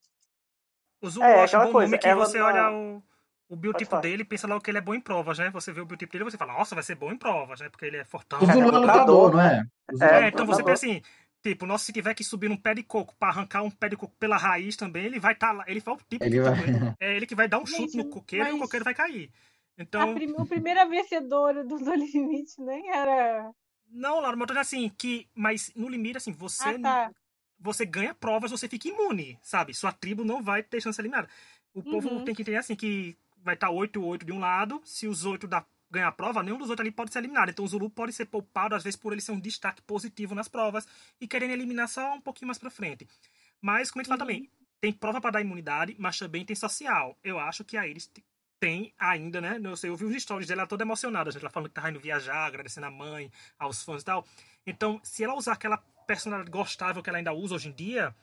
O Zulu é, acho bom coisa, nome que você não... olha o, o biotipo dele pensa logo que ele é bom em provas, né? Você vê o biotipo dele e você fala, nossa, vai ser bom em provas, né? Porque ele é fortão. O Zulu é lutador, não é? é, é então você pensa assim, Tipo, nossa, se tiver que subir num pé de coco para arrancar um pé de coco pela raiz também, ele vai estar tá lá. Ele foi o tipo ele vai... *laughs* É ele que vai dar um chute no coqueiro mas... e o coqueiro vai cair. Então. Prim... O primeira vencedora do No Limite nem era. Não, Laura, mas assim, que. Mas no limite, assim, você. Ah, tá. Você ganha provas, você fica imune, sabe? Sua tribo não vai ter chance eliminada. O uhum. povo tem que entender assim que vai estar tá 8-8 de um lado, se os 8 da ganhar a prova, nenhum dos outros ali pode ser eliminado. Então o Zulu pode ser poupado, às vezes, por ele ser um destaque positivo nas provas e querendo eliminar só um pouquinho mais pra frente. Mas, como a gente uhum. fala também, tem prova para dar imunidade, mas também tem social. Eu acho que a Iris tem ainda, né? Eu, sei, eu vi os stories dela toda emocionada, a gente tá falando que tá indo viajar, agradecendo a mãe, aos fãs e tal. Então, se ela usar aquela personalidade gostável que ela ainda usa hoje em dia,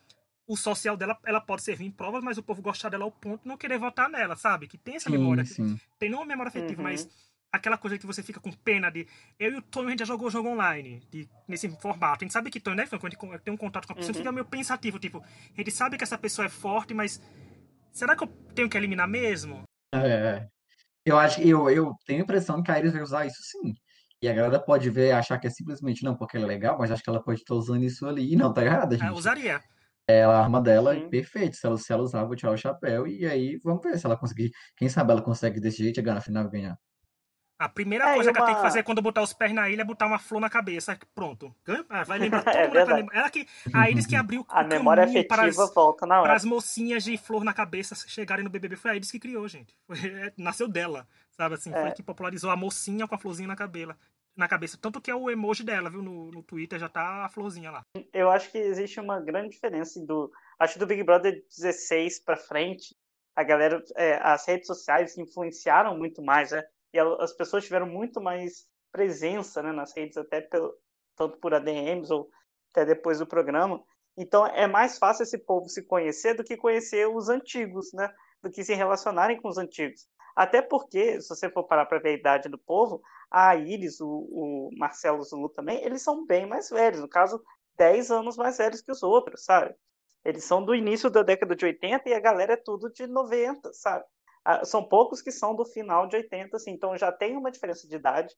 o social dela, ela pode servir em provas, mas o povo gostar dela ao ponto de não querer votar nela, sabe? Que tem essa Sim, memória. sim. Tem não uma memória afetiva, Uhum. mas aquela coisa que você fica com pena de. Eu e o Tonho, a gente já jogou jogo online, de, nesse formato. A gente sabe que Tonho, né, Franco? A gente tem um contato com a pessoa, Uhum. fica meio pensativo, tipo, a gente sabe que essa pessoa é forte, mas. Será que eu tenho que eliminar mesmo? É, eu acho que eu, eu tenho a impressão que a Iris vai usar isso sim. E a galera pode ver e achar que é simplesmente não, porque ela é legal, mas acho que ela pode estar usando isso ali. E não, tá errada, Ah, gente. usaria. É a arma dela é Sim. perfeita. Se ela, se ela usar, vou tirar o chapéu. E aí, vamos ver se ela conseguir. Quem sabe ela consegue desse jeito chegar na final e ganhar. A primeira É, coisa que ela tem que fazer quando botar os pés na ilha é botar uma flor na cabeça. Pronto. Ah, Vai lembrar todo *laughs* É mundo lembra- Ela que, a Iris que abriu A o memória para afetiva as, volta na para hora. as mocinhas de flor na cabeça chegarem no BBB. Foi a Iris que criou, gente. Foi- é, nasceu dela, sabe assim? Foi É. que popularizou a mocinha com a florzinha na cabela. Na cabeça. Tanto que é o emoji dela, viu? No, no Twitter já tá a florzinha lá. Eu acho que existe uma grande diferença do. Acho que do Big Brother 16 pra frente, a galera, é, as redes sociais influenciaram muito mais, né? E as pessoas tiveram muito mais presença, né, nas redes, até pelo, tanto por ADMs ou até depois do programa. Então é mais fácil esse povo se conhecer do que conhecer os antigos, né? Do que se relacionarem com os antigos. Até porque, se você for parar para ver a idade do povo, a Iris, o, o Marcelo Zulu também, eles são bem mais velhos. No caso, 10 anos mais velhos que os outros, sabe? Eles são do início da década de 80 e a galera é tudo de 90, sabe? Ah, São poucos que são do final de 80, assim, então já tem uma diferença de idade,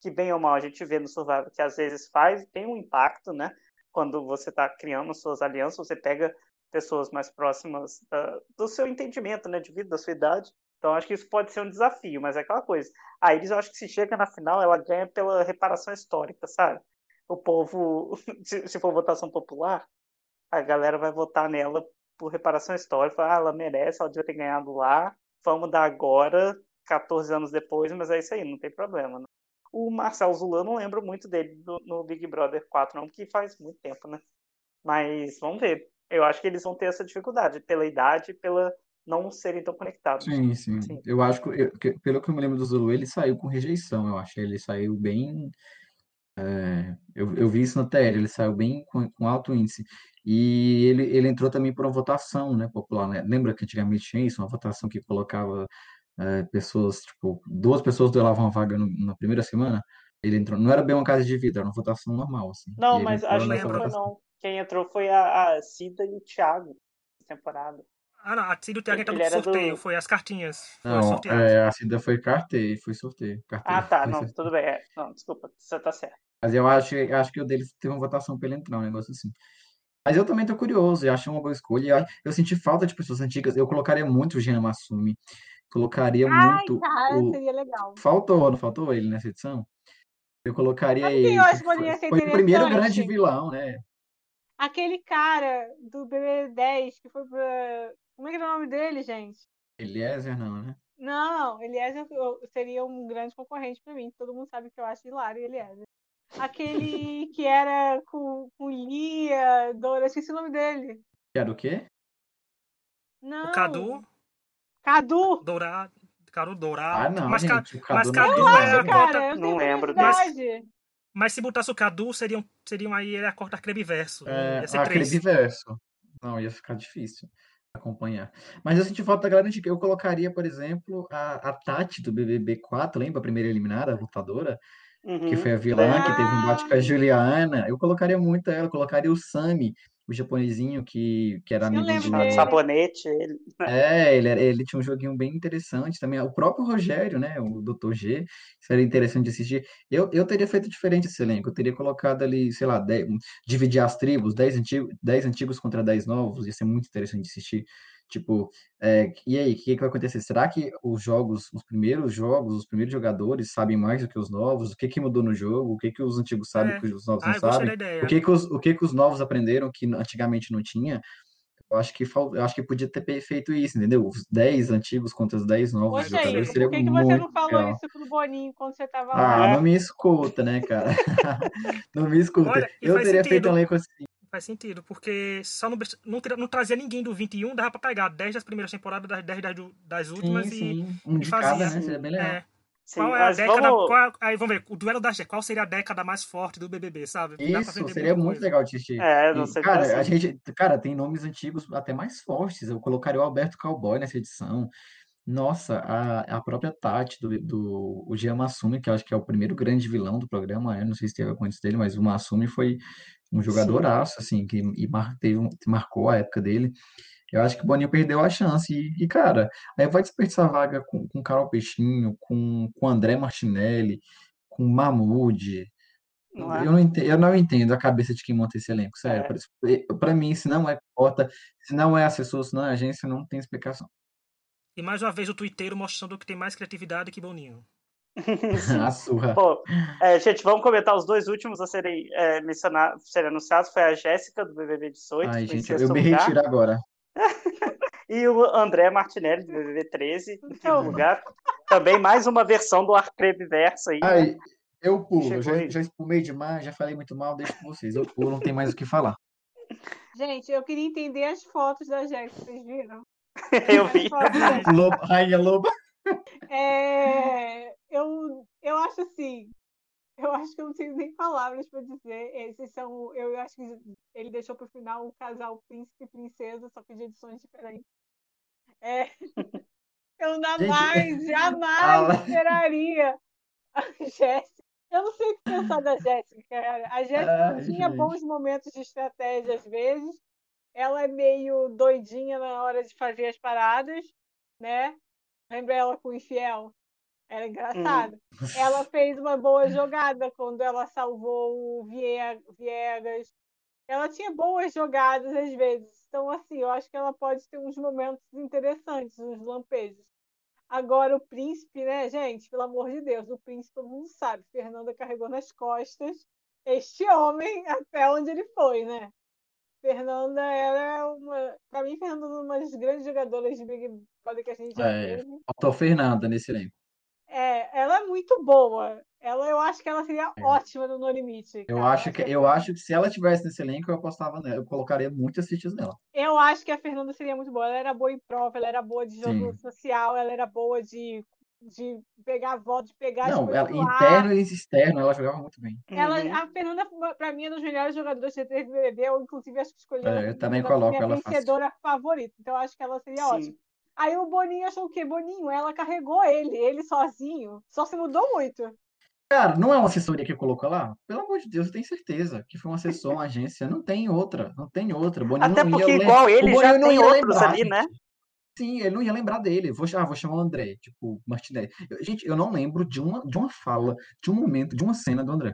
que bem ou mal a gente vê no Survivor, que às vezes faz, tem um impacto, né? Quando você está criando suas alianças, você pega pessoas mais próximas da- do seu entendimento, né, de vida, da sua idade. Então acho que isso pode ser um desafio, mas é aquela coisa. A Iris, eu acho que se chega na final, ela ganha pela reparação histórica, sabe? O povo, *laughs* se, se for votação popular, a galera vai votar nela por reparação histórica. Ah, ela merece, ela devia ter ganhado lá. Vamos dar agora, 14 anos depois, mas é isso aí, não tem problema. Né? O Marcel Zulan, não lembro muito dele no, no Big Brother 4, não, porque faz muito tempo, né? Mas vamos ver. Eu acho que eles vão ter essa dificuldade, pela idade e pela não serem tão conectados. Sim, sim. Sim. Eu acho que, eu- que- pelo que eu me lembro do Zulu, ele saiu com rejeição, eu acho. Ele saiu bem. é, eu, eu vi isso na TL, ele saiu bem com, com alto índice. E ele, ele entrou também por uma votação, né, popular, né? Lembra que antigamente tinha isso, uma votação que colocava é, pessoas, tipo, duas pessoas duelavam uma vaga no- na primeira semana? Ele entrou, não era bem uma casa de vidro, era uma votação normal, assim. E Não, mas entrou acho que nessa não. Quem entrou foi a, a Cida e o Thiago temporada. Ah, não. A Cid Thiago entrou Ele no era sorteio. do- Foi as cartinhas. Não, é, a Cida foi carteio, foi sorteio. Carteio, Ah, tá, não, sorteio. tudo bem. é. Não, desculpa, você tá certo. Mas eu acho, eu acho que o dele teve uma votação pra ele entrar, um negócio assim. Mas eu também tô curioso, eu achei uma boa escolha. Eu, eu senti falta de pessoas antigas. Eu colocaria muito o Gina Massumi. Colocaria muito Cara, o. seria legal. Faltou, não faltou ele nessa edição? Eu colocaria Sabe quem ele. eu acho que poderia foi, ser foi o primeiro interessante? grande vilão, né? Aquele cara do BB10 que foi pra. Como é que era o nome dele, gente? Eliezer, não, né? Não, Eliezer eu- seria um grande concorrente pra mim. Todo mundo sabe que eu acho hilário Eliezer. Aquele que era com, com Lia, Dora, esqueci o nome dele. Que era o quê? Não. O Cadu, Cadu! Dourado. Cadu Ah, Dourado. não, mas, Ca- gente. O mas Cadu Cadu não é a Cara, Não lembro curiosidade. Mas se botasse o Cadu, seriam, seriam aí ele a corta Crebiverso. É, Ia ser três. Não, ia ficar difícil acompanhar. Mas eu senti falta da galera antiga. Eu colocaria, por exemplo, a, a Tati do BBB 4, lembra? A primeira eliminada, a lutadora, que Uhum. foi a vilã, que teve um bate com a Ah. Juliana. Eu colocaria muito ela. Eu colocaria o Sami, o japonesinho que, que era Eu amigo do... Sabonete, ele. É, ele, era- ele tinha um joguinho bem interessante também. O próprio Rogério, né? O Dr. G, seria interessante de assistir. Eu, eu teria feito diferente esse elenco. Eu teria colocado ali, sei lá, dez- dividir as tribos, 10 antigos, 10 antigos contra 10 novos. Ia ser muito interessante de assistir. Tipo, é, e aí, o que, que vai acontecer? Será que os jogos, os primeiros jogos, os primeiros jogadores sabem mais do que os novos? O que que mudou no jogo? O que que os antigos sabem É. que os novos Ah, não sabem? O que que os, o que que os novos aprenderam que antigamente não tinha? Eu acho que fal... eu acho que podia ter feito isso, entendeu? Os 10 antigos contra os 10 novos Poxa, jogadores jogadores seria por que, que você não muito falou legal. isso pro Boninho quando você tava Ah, lá? É. não me escuta, né, cara? *laughs* Não me escuta. Olha, Eu teria feito sentido. um elenco assim. Faz sentido, porque só não, não, não trazia ninguém do 21, dava pra pegar 10 das primeiras temporadas, das 10 das, das últimas Sim, e, sim. Um e de fazia. cada, né? Seria bem legal. É, Sim, Qual é a década. vamos... Qual, aí vamos ver, o duelo das. Qual seria a década mais forte do BBB, sabe? Isso, seria muito coisa. legal de assistir. É, não sei cara, a gente, cara, tem nomes antigos até mais fortes. Eu colocaria o Alberto Cowboy nessa edição. Nossa, a, a própria Tati do, do o Jean Massumi, que eu acho que é o primeiro grande vilão do programa, né? Não sei se teve antes dele, mas o Massumi foi um Sim. jogadoraço, assim, que e mar, teve, um- marcou a época dele. Eu acho que o Boninho perdeu a chance. E, e, cara, aí vai desperdiçar vaga com, com Carol Peixinho, com, com André Martinelli, com Mahmoud. Não é? Eu não entendo, eu não entendo a cabeça de quem monta esse elenco, sério. É. Pra, pra mim, se não é cota, se não é assessor, se não é agência, não tem explicação. E mais uma vez o Twitter mostrando que tem mais criatividade que Boninho. *laughs* A surra. Pô, é, gente, vamos comentar os dois últimos a serem é, mencionados, serem anunciados. Foi a Jéssica, do BBB 18, Ai, gente, eu sexto me lugar. retiro agora. *laughs* E o André Martinelli, do BBB 13, em quinto Então. lugar. Também mais uma versão do Arcreve Verso aí. né? Ai, eu pulo, já, aí. já espumei demais, já falei muito mal, deixo com vocês. Eu pulo, não tem mais o que falar. Gente, eu queria entender as fotos da Jéssica, vocês viram? *laughs* Eu vi. Loba, Rainha Loba. É, eu, eu acho assim, eu acho que eu não tenho nem palavras para dizer. Esses são, eu acho que ele deixou para o final o casal príncipe e princesa, só que de edições diferentes. É, *laughs* eu jamais, *laughs* jamais fala. esperaria a Jéssica. Eu não sei o que pensar da Jéssica, cara. A Jéssica Ai, tinha gente. bons momentos de estratégia às vezes. Ela é meio doidinha na hora de fazer as paradas, né? Lembra ela com o Infiel? Era engraçado. *laughs* Ela fez uma boa jogada quando ela salvou o Vie- Viegas. Ela tinha boas jogadas às vezes. Então, assim, eu acho que ela pode ter uns momentos interessantes, uns lampejos. Agora, o príncipe, né, gente? Pelo amor de Deus, o príncipe todo mundo sabe. Fernanda carregou nas costas este homem *laughs* até onde ele foi, né? Fernanda era uma. Pra mim, Fernanda é uma das grandes jogadoras de Big Brother que a gente já É. teve. Faltou Fernanda nesse elenco. É, ela é muito boa. Ela, eu acho que ela seria É. ótima no No Limite. Eu cara. acho que, eu acho que se ela tivesse nesse elenco, eu apostava nela. Eu colocaria muitas fichas nela. Eu acho que a Fernanda seria muito boa. Ela era boa em prova, ela era boa de jogo Sim. social, ela era boa de, de pegar voto, de pegar Não, ela, interno e externo, ela jogava muito bem. Ela, Uhum. a Fernanda, pra mim, é uma das melhores jogadoras que teve BBB. Eu, inclusive, acho que escolhi É, eu também uma coloco minha ela fácil. vencedora favorita. Então, eu acho que ela seria ótima. Aí o Boninho achou o quê? Boninho, ela carregou ele, ele sozinho. Só se mudou muito. Cara, não é uma assessoria que colocou lá? Pelo amor de Deus, eu tenho certeza que foi uma assessor, uma agência. Não tem outra, não tem outra. Boninho Até não ia porque, igual o ele, Boninho já não tem ia outros lembrar, ali, né? gente. Sim, ele não ia lembrar dele. Vou, ah, vou chamar o André, tipo, Martinelli. Eu- gente, eu não lembro de uma, de uma fala, de um momento, de uma cena do André.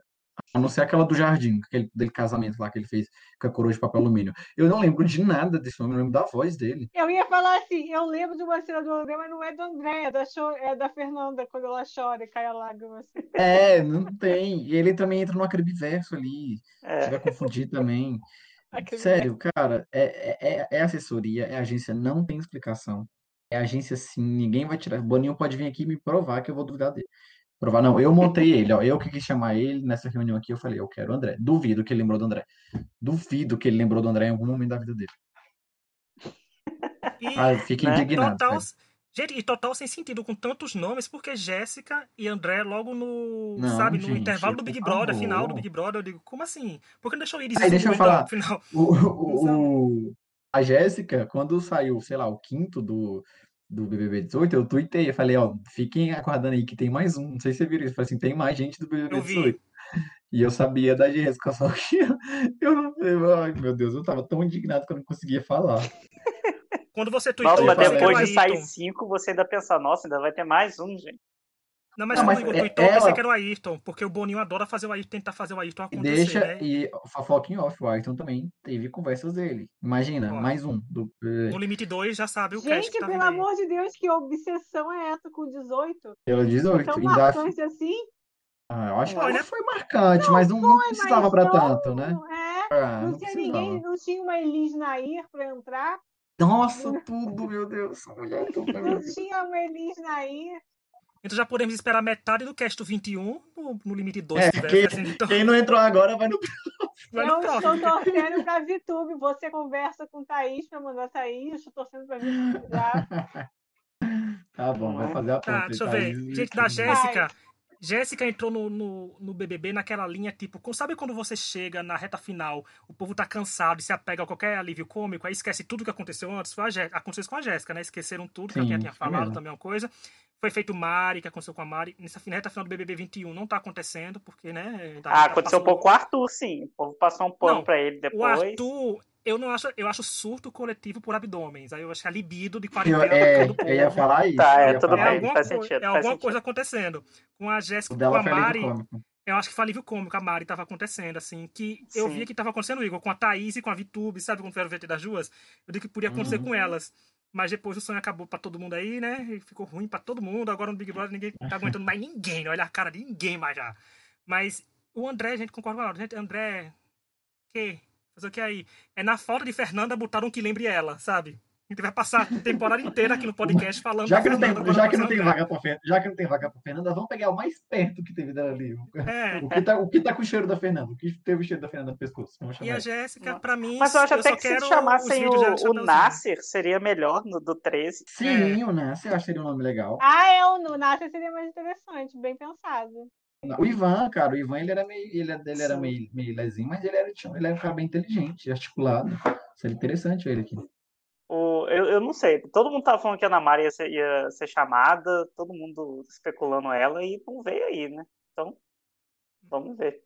A não ser aquela do jardim, aquele dele casamento lá que ele fez com a coroa de papel alumínio. Eu não lembro de nada desse homem, eu lembro da voz dele. Eu ia falar assim, eu lembro de uma cena do André, mas não é do André, é da, é da Fernanda, quando ela chora e cai a lágrima. assim. É, não tem. E ele também entra no acrebiverso ali. É. Você vai confundir também. Sério, cara, é, é, é assessoria, é agência, não tem explicação. É agência sim, ninguém vai tirar. Boninho pode vir aqui me provar que eu vou duvidar dele. Provar, não, eu montei ele, ó. Eu que quis chamar ele nessa reunião aqui, eu falei, eu quero o André. Duvido que ele lembrou do André. Duvido que ele lembrou do André em algum momento da vida dele. E Ah, eu fico Né? indignado, total. Gente, e total sem sentido com tantos nomes, porque Jéssica e André logo no, Não, sabe, no gente, intervalo do Big Brother, final do favor. Big Brother, eu digo, como assim? Por que não deixou Iris e Aí, deixa eu falar. final? O, o- *laughs* o- a Jéssica, quando saiu, sei lá, o quinto do, do BBB 18, eu tuitei, eu falei, ó, fiquem aguardando aí que tem mais um. Não sei se você viram isso. Eu falei assim, tem mais gente do BBB Eu vi. 18. E eu sabia da Jéssica, só que *laughs* eu não. eu- ai, meu Deus, eu tava tão indignado que eu não conseguia falar. Quando você Nossa, eu quer o depois de sair cinco, você ainda pensa, nossa, ainda vai ter mais um, gente. Não, mas Não, mas o Igor é- tweetou, eu pensei ela- que era o Ayrton, porque o Boninho adora fazer o Ayrton, tentar fazer o Ayrton acontecer, deixa, né? e fofoca em off, o Ayrton também teve conversas dele. Imagina, Ó. mais um. Do, eh, No limite 2 já sabe o Gente, que tá pelo aí. amor de Deus, que obsessão é essa com 18? pelo 18. Tão Ainda, marcante assim? ah, eu acho que Olha, ela foi marcante, mas não, não precisava Mas pra não, tanto, né? É, Ah, não não tinha precisava. ninguém, não tinha uma Elis Nair pra entrar, Nossa, tudo, meu Deus. essa mulher é não tinha uma Elis Nair. Então já podemos esperar metade do cast do 21 no, no limite 2, É, quem- assim, então, Quem não entrou agora vai no. *laughs* vai no Eu estou torcendo pra VTube. Você conversa com Thaís pra mandar Thaís. Eu estou torcendo pra VTube. Tá bom, vai fazer a Tá, ponte. deixa eu tá? ver. Gente, da Jéssica. Jéssica entrou no, no, no BBB naquela linha, tipo, sabe quando você chega na reta final, o povo tá cansado e se apega a qualquer alívio cômico, aí esquece tudo que aconteceu antes? Foi a aconteceu isso com a Jéssica, né? Esqueceram tudo que a Sim, Pinha tinha foi falado mesmo. também, é uma coisa. Foi feito Mari, que aconteceu com a Mari. Nessa reta final do BBB 21 não tá acontecendo, porque, né? tá- Ah, aconteceu um passando- pouco com o Arthur, sim. O povo passou um pano Não, pra ele O depois. Arthur, eu não acho, eu acho surto coletivo por abdômenes. Aí eu acho que a libido de Eu, quarentena é, do povo. eu ia falar isso. Tá, é, tudo É bem, isso. alguma, faz sentido, é faz alguma sentido. coisa acontecendo. Com a Jéssica e com a Mari, eu acho que foi alívio cômico. A Mari tava acontecendo, assim. Que eu Sim. via que tava acontecendo, Igor, com a Thaís e com a Vitube, sabe quando foi o VT das duas? Eu digo que podia acontecer Uhum. com elas. Mas depois o sonho acabou pra todo mundo aí, né? E ficou ruim pra todo mundo. Agora no Big Brother ninguém tá aguentando mais ninguém. Olha a cara de ninguém mais já. Mas o André, a gente concorda com ela. Gente, André. Que? O que aí? É na falta de Fernanda botar um que lembre ela, sabe? A gente vai passar a temporada inteira aqui no podcast *laughs* falando Já que não tem, já que não tem vaga pra Fernanda, já que não tem vaga pra Fernanda, vamos pegar o mais perto que teve dela ali. É. O que tá, o que tá com o cheiro da Fernanda? O que teve o cheiro da Fernanda no pescoço? Vamos E a. Jéssica, pra mim, Mas eu acho até só que se chamassem o, de o Chapeuzinho. Nasser, seria melhor no do 13. Sim, o Nasser, eu acho que seria um nome legal. Ah, é o Nascer seria mais interessante, bem pensado. O Ivan, cara, o Ivan ele era meio, ele, ele era meio, meio lezinho, mas ele era, tinha- ele era um cara bem inteligente, articulado. Seria interessante ele aqui. O, eu, eu não sei. Todo mundo tava falando que a Ana Maria ia ser, ia ser chamada, todo mundo especulando ela e não veio aí, né? Então, vamos ver.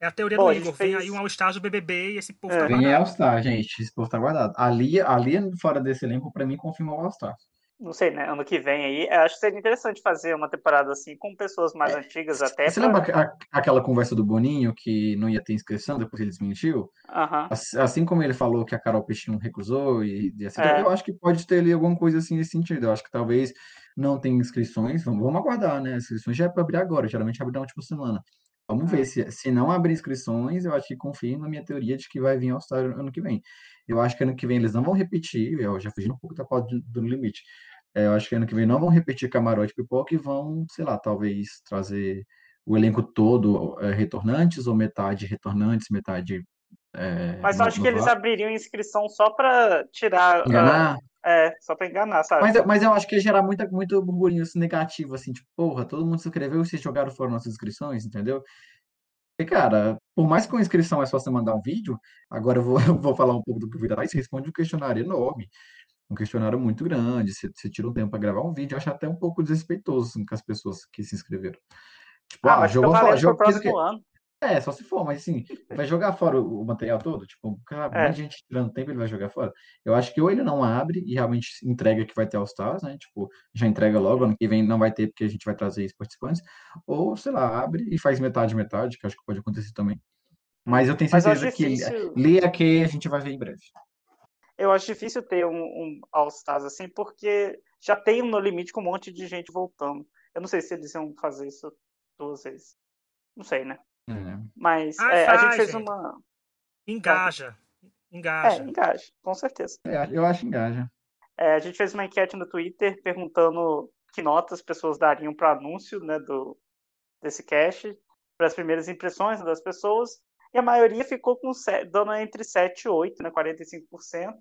É a teoria Bom, do Igor. Vem fez- aí um All-Stars do BBB e esse povo É. tá Vem guardado. All-Star, gente. Esse povo tá guardado. Ali, ali fora desse elenco, pra mim, confirma o All-Star. Não sei, né? Ano que vem aí. eu Acho que seria interessante fazer uma temporada assim com pessoas mais antigas até. Você pra- lembra a- aquela conversa do Boninho que não ia ter inscrição, depois ele desmentiu? Aham. Assim, assim como ele falou que a Carol Peixinho recusou e, e assim, É. eu acho que pode ter ali alguma coisa assim nesse sentido. Eu acho que talvez não tenha inscrições. Vamos, vamos aguardar, né? As inscrições já é para abrir agora, geralmente abre na última semana. Vamos É. ver se, se não abrir inscrições, eu acho que confirma a minha teoria de que vai vir ao Star ano que vem. Eu acho que ano que vem eles não vão repetir, eu já fugi um pouco da pauta do, limite. É, eu acho que ano que vem não vão repetir camarote pipoca e vão, sei lá, talvez trazer o elenco todo é, retornantes ou metade retornantes, metade é, Mas eu acho que eles abririam inscrição só pra tirar. ah, Enganar? é, só pra enganar, sabe? Mas, eu- mas eu acho que ia gerar muita, muito burburinho assim, negativo, assim, tipo, porra, todo mundo se inscreveu e vocês jogaram fora nossas inscrições, entendeu? E, cara, por mais que com inscrição é só você mandar um vídeo, agora eu vou, *laughs* eu vou falar um pouco do que o Vida Você responde um questionário enorme, um questionário muito grande, você, você tira um tempo para gravar um vídeo, eu acho até um pouco desrespeitoso assim, com as pessoas que se inscreveram. Tipo, Ah, ah, mas jogou ano. É, só se for, mas assim, vai jogar fora o, o material todo? Tipo, cara, É. muita gente tirando tempo, ele vai jogar fora. Eu acho que ou ele não abre e realmente entrega que vai ter All Stars, né? Tipo, já entrega logo, ano que vem não vai ter porque a gente vai trazer esses participantes. Ou, sei lá, abre e faz metade, metade, que acho que pode acontecer também. Mas eu tenho Mas eu certeza que. Leia que a gente vai ver em breve. Eu acho difícil ter um, um All-Stars assim, porque já tem um No Limite com um monte de gente voltando. Eu não sei se eles iam fazer isso duas vezes. Não sei, né? É. Mas Ah, é, a gente fez uma. Engaja. É, Engaja. engaja, com certeza. É, eu acho que engaja. É, a gente fez uma enquete no Twitter perguntando que notas as pessoas dariam para o anúncio né, do, desse cast, para as primeiras impressões das pessoas, e a maioria ficou com dando entre 7 e 8, né, 45%.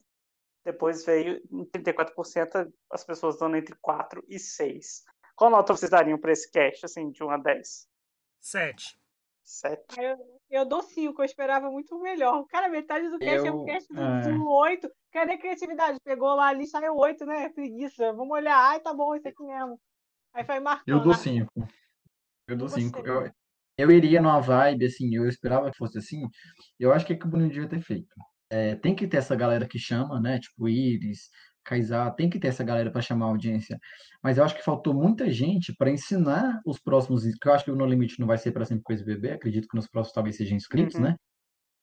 Depois veio em 34% as pessoas dando entre 4 e 6. Qual nota vocês dariam para esse cast, assim, de 1 a 10? Sete. 7. Aí Eu, eu dou cinco, eu esperava muito melhor. Cara, metade do cast é um Eu- cast do, é. do 8. Cadê a criatividade? Pegou lá ali, saiu 8, né? Preguiça. Vamos olhar. Ai, tá bom, isso aqui mesmo. Aí foi marcando. Eu dou ah, 5. Eu dou Você. 5. Eu, eu iria numa vibe, assim, eu esperava que fosse assim. Eu acho que é que o Bruno devia ter feito. É, tem que ter essa galera que chama, né? Tipo Iris, Kaysar, tem que ter essa galera para chamar a audiência. Mas eu acho que faltou muita gente para ensinar os próximos, que eu acho que o No Limite não vai ser para sempre com esse bebê, acredito que nos próximos talvez sejam inscritos, Uhum. né?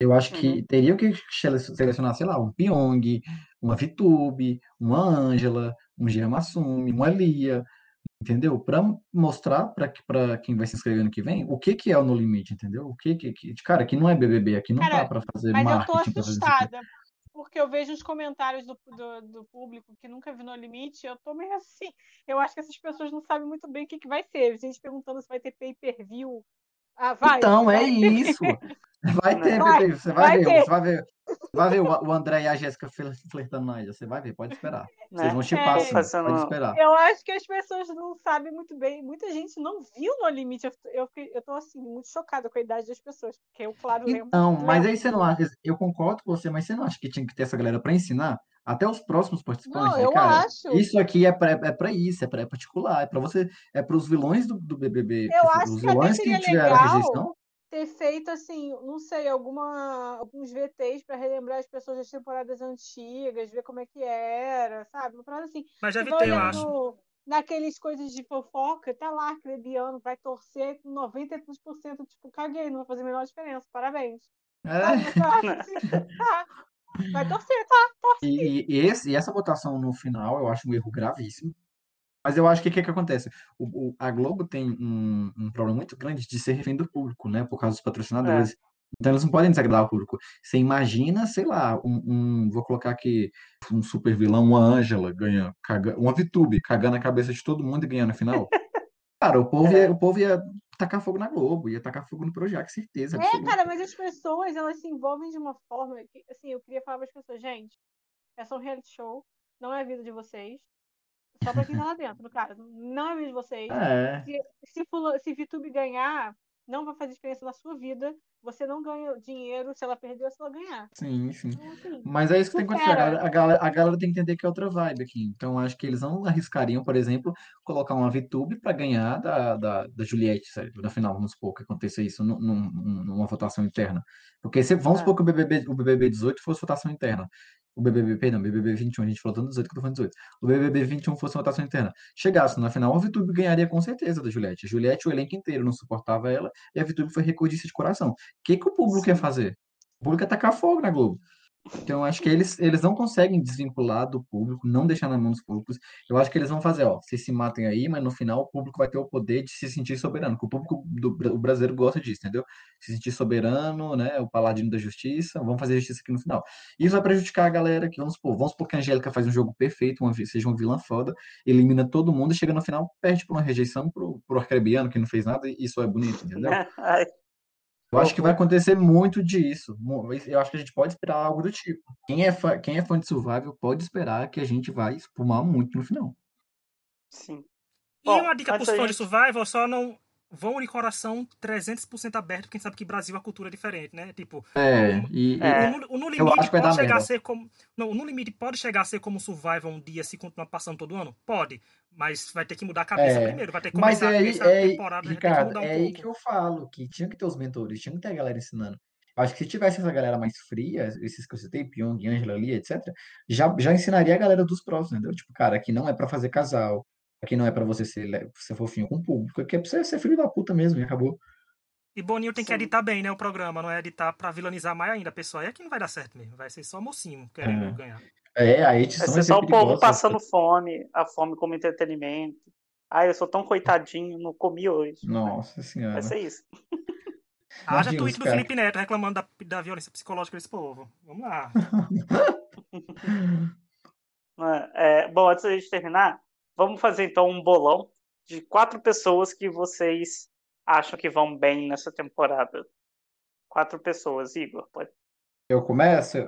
Eu acho que Uhum. que sele- selecionar, sei lá, um Pyong, uma Vitube, uma Ângela, um Jean Massumi, uma Lia, entendeu? Para mostrar para quem vai se inscrever ano que vem o que que é o No Limite, entendeu? O que que, que- cara, aqui não é BBB, aqui não Cara, tá para fazer Mas eu tô marketing, fazer isso aqui. assustada. Porque eu vejo os comentários do, do, do público que nunca viu no limite, eu tô meio assim. Eu acho que essas pessoas não sabem muito bem o que, que vai ser. Gente perguntando se vai ter pay-per-view. Ah, vai. Então, é vai ter. isso. *laughs* Vai ter, Vai, Pepe, você vai vai ver, ter. você vai ver. Vai ver o, André e a Jéssica fler- flertando na ilha. Você vai ver, pode esperar. Vocês né? vão chipar É. sim, pode esperar. Eu acho que as pessoas não sabem muito bem. Muita gente não viu No Limite. Eu, eu, eu tô, assim, muito chocada com a idade das pessoas. Porque eu, claro, lembro. Então, mas aí você não acha, eu concordo com você, mas você não acha que tinha que ter essa galera para ensinar até os próximos participantes? Não, né, eu cara? acho. Isso aqui é para é pra isso, é para é particular, é para você, é para os vilões do, do BBB, Eu que- acho os que até vilões que seria tiveram a rejeição. ter feito assim, não sei, alguma, alguns VTs pra relembrar as pessoas das temporadas antigas, ver como é que era, sabe? Uma parada assim. Mas já vai evitei, eu acho. naqueles coisas de fofoca, tá lá, Clebiano vai torcer com 93%, tipo, caguei, não vai fazer a menor diferença, parabéns. É, *laughs* *laughs* Vai torcer, tá? Torce. e, e esse, e essa votação no final eu acho um erro gravíssimo. Mas eu acho que o que, que acontece? O, o- a Globo tem um, um problema muito grande de ser refém do público, né? Por causa dos patrocinadores. Então eles não podem desagradar o público. Você imagina, sei lá, um, um- vou colocar aqui um super vilão, uma Ângela ganha, caga, uma Vitube cagando a cabeça de todo mundo e ganhando a final. *laughs* Cara, o povo ia, o povo ia tacar fogo na Globo, ia tacar fogo no Projac, certeza. É, absoluta. cara, mas as pessoas, elas se envolvem de uma forma que, assim, eu queria falar para as pessoas, gente, é só um reality show, não é a vida de vocês. Só pra quem tá lá dentro, no caso. Não é a vida de vocês. É, Se, se, se VTube ganhar, não vai fazer diferença na sua vida. Você não ganha dinheiro se ela perder ou se ela ganhar. sim, sim. Então, assim, Mas é isso que tem que acontecer. A Supera. galera, a galera, tem que entender que é outra vibe aqui. Então, acho que eles não arriscariam, por exemplo, colocar uma VTube para ganhar da, da, da Juliette, na final, vamos supor que aconteça isso num- num- numa votação interna. Porque se, vamos É. supor que o BBB, o BBB 18 fosse votação interna. O BBB, perdão, BBB 21, a gente falou tanto 18 que eu tô falando 18. O BBB 21 fosse votação interna. Chegasse na final, a VTube ganharia com certeza da Juliette. A Juliette, o elenco inteiro não suportava ela, e a VTube foi recordista de coração. O que, que o público ia fazer? O público ia tacar fogo na Globo. Então, acho que eles, eles não conseguem desvincular do público, não deixar na mão dos públicos. Eu acho que eles vão fazer, ó, vocês se matem aí, mas no final o público vai ter o poder de se sentir soberano, porque o público do o brasileiro gosta disso, entendeu? Se sentir soberano, né, o paladino da justiça, vamos fazer justiça aqui no final. Isso vai prejudicar a galera que, vamos supor, vamos supor que a Angélica faz um jogo perfeito, uma, seja uma vilã foda, elimina todo mundo e chega no final, perde por uma rejeição pro, pro arcrebiano que não fez nada e isso é bonito, entendeu? *laughs* Eu acho que vai acontecer muito disso. Eu acho que a gente pode esperar algo do tipo. Quem é fã, quem é fã de Survival pode esperar que a gente vai espumar muito no final. sim. E Bom, uma dica pros fãs de Survival, só não vão de coração 300% aberto, porque a gente sabe que Brasil a cultura é diferente, né? Tipo, É, e, e- É. o, no, o Limite pode chegar a ser como. Não, o No Limite pode chegar a ser como Survival um dia se continuar passando todo ano? Pode. Mas vai ter que mudar a cabeça É, primeiro. Vai ter que mas começar é aí, essa é temporada, que Ricardo, mudar um é aí que pouco. eu falo que tinha que ter os mentores, tinha que ter a galera ensinando. Acho que se tivesse essa galera mais fria, esses que eu citei, Pyong, Angela ali, etc., já, já ensinaria a galera dos próximos, entendeu? Tipo, cara, aqui não é pra fazer casal, aqui não é pra você ser, ser fofinho com o público, aqui é pra você ser filho da puta mesmo, e acabou. E Boninho tem que Sim. editar bem, né? O programa, não é editar pra vilanizar mais ainda a pessoa. Aí é que não vai dar certo mesmo. Vai ser só mocinho querendo É. ganhar. É, a Vai edição ser vai ser só o povo passando fome, a fome como entretenimento. Ai, eu sou tão coitadinho, não comi hoje. Nossa Vai senhora. ser isso. *laughs* Haja tweet do cara- Felipe Neto reclamando da, da violência psicológica desse povo. Vamos lá. *laughs* *laughs* É, bom, antes da gente terminar, vamos fazer então um bolão de quatro pessoas que vocês acham que vão bem nessa temporada. Quatro pessoas, Igor. Pode, Eu começo?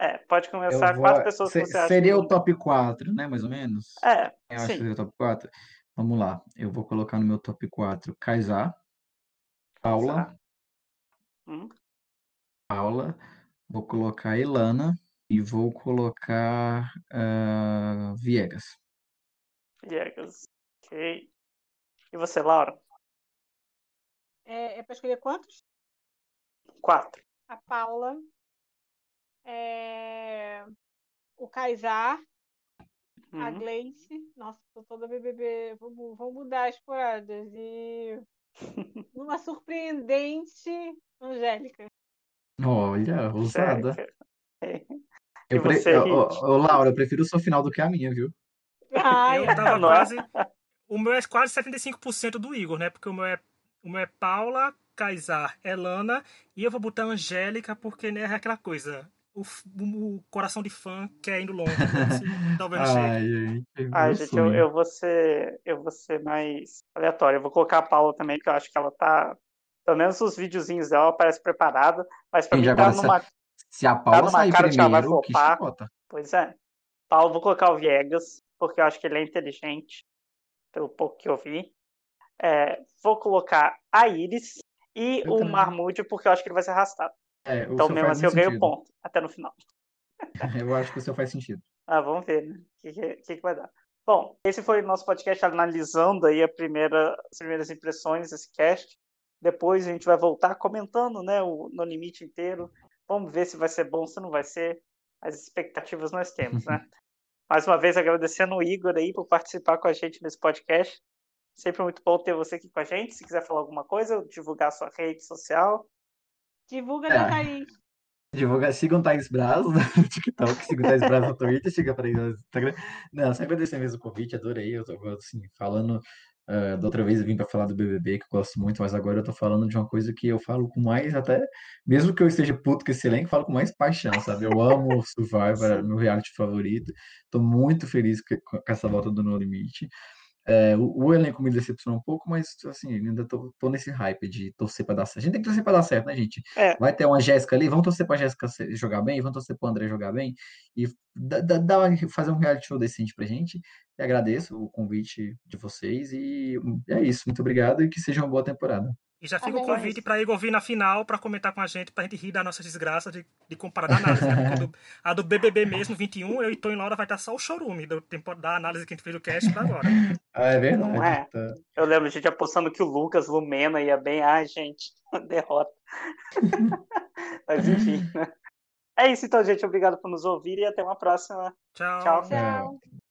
é, pode começar. vou. Quatro pessoas que se- você acha Seria que o top 4, né? Mais ou menos? É, Eu acho que sim. seria o top 4. Vamos lá. Eu vou colocar no meu top 4 Kaysar, Paula. Hum, Paula, vou colocar Ilana e vou colocar ah, Viegas. Viegas. Ok. E você, Laura? É, é pra escolher quantos? Quatro. A Paula, é, o Kaysar, a Uhum. Gleice. Nossa, tô toda BBB. Vamos, vamos mudar as paradas. E *laughs* uma surpreendente Angélica. Olha, ousada. *laughs* Eu pre... ô, Hit? ô, Laura, eu prefiro o seu final do que a minha, viu? Ai, Eu tava Não quase. O meu é quase 75% do Igor, né? Porque o meu é, o meu é Paula, Kaysar, Elana. E eu vou botar Angélica, porque né, é aquela coisa. O, o coração de fã quer indo longe. né? Se- Talvez *laughs* chegue. Ai, gente, Ai, gente, eu, eu vou ser, eu vou ser mais aleatório. Eu vou colocar a Paula também, que eu acho que ela tá. Pelo menos os videozinhos dela, ela parece preparada. Mas pra Gente, mim tá agora, numa. Se a Paula numa sair cara de que ela vai primeiro, que flopar. chacota. Pois é. Paulo, vou colocar o Viegas, porque eu acho que ele é inteligente, pelo pouco que eu vi. É, vou colocar a Iris e Eu o também. Marmude, porque eu acho que ele vai ser arrastado. É, Então, mesmo assim, eu ganho ponto, até no final. *laughs* Eu acho que o seu faz sentido. Ah, vamos ver, né? O que, que, que que vai dar. Bom, esse foi o nosso podcast analisando aí a primeira, as primeiras impressões desse cast. Depois a gente vai voltar comentando, né, o No Limite inteiro. Vamos ver se vai ser bom, se não vai ser. As expectativas nós temos, né? *laughs* Mais uma vez agradecendo o Igor aí por participar com a gente nesse podcast. Sempre muito bom ter você aqui com a gente. Se quiser falar alguma coisa, divulgar a sua rede social. Divulga É. da Thaís. Divulga, sigam Thaís Braz no *laughs* TikTok, sigam Thaís Braz no Twitter, sigam Thaís no Instagram. Não, só agradecer mesmo o convite, adorei. Eu tô assim, falando. Ah, da outra vez eu vim para falar do BBB, que eu gosto muito, mas agora eu tô falando de uma coisa que eu falo com mais, até. Mesmo que eu esteja puto com esse elenco, falo com mais paixão, sabe? Eu amo o Survivor, é meu reality favorito. Tô muito feliz com com essa volta do No Limite. É, o, o elenco me decepcionou um pouco, mas assim, ainda tô, tô nesse hype de torcer pra dar certo. A gente tem que torcer pra dar certo, né, gente? É. Vai ter uma Jéssica ali, vamos torcer pra Jéssica jogar bem, vamos torcer pro André jogar bem e dá, dá- fazer um reality show decente pra gente. E agradeço o convite de vocês e é isso. Muito obrigado e que seja uma boa temporada. E já fica o convite para Igor vir na final para comentar com a gente, pra gente rir da nossa desgraça de, de comparar da análise. né? Do- a do BBB mesmo, 21, eu e Tom e Laura vai estar só o chorume do tempo da análise que a gente fez do cast pra agora. Ah, é verdade. Não é? tá. Eu lembro de gente apostando que o Lucas Lumena ia bem. Ai, gente, *laughs* derrota. *laughs* Mas enfim. né? É isso então, gente. Obrigado por nos ouvir e até uma próxima. Tchau. Tchau. Tchau.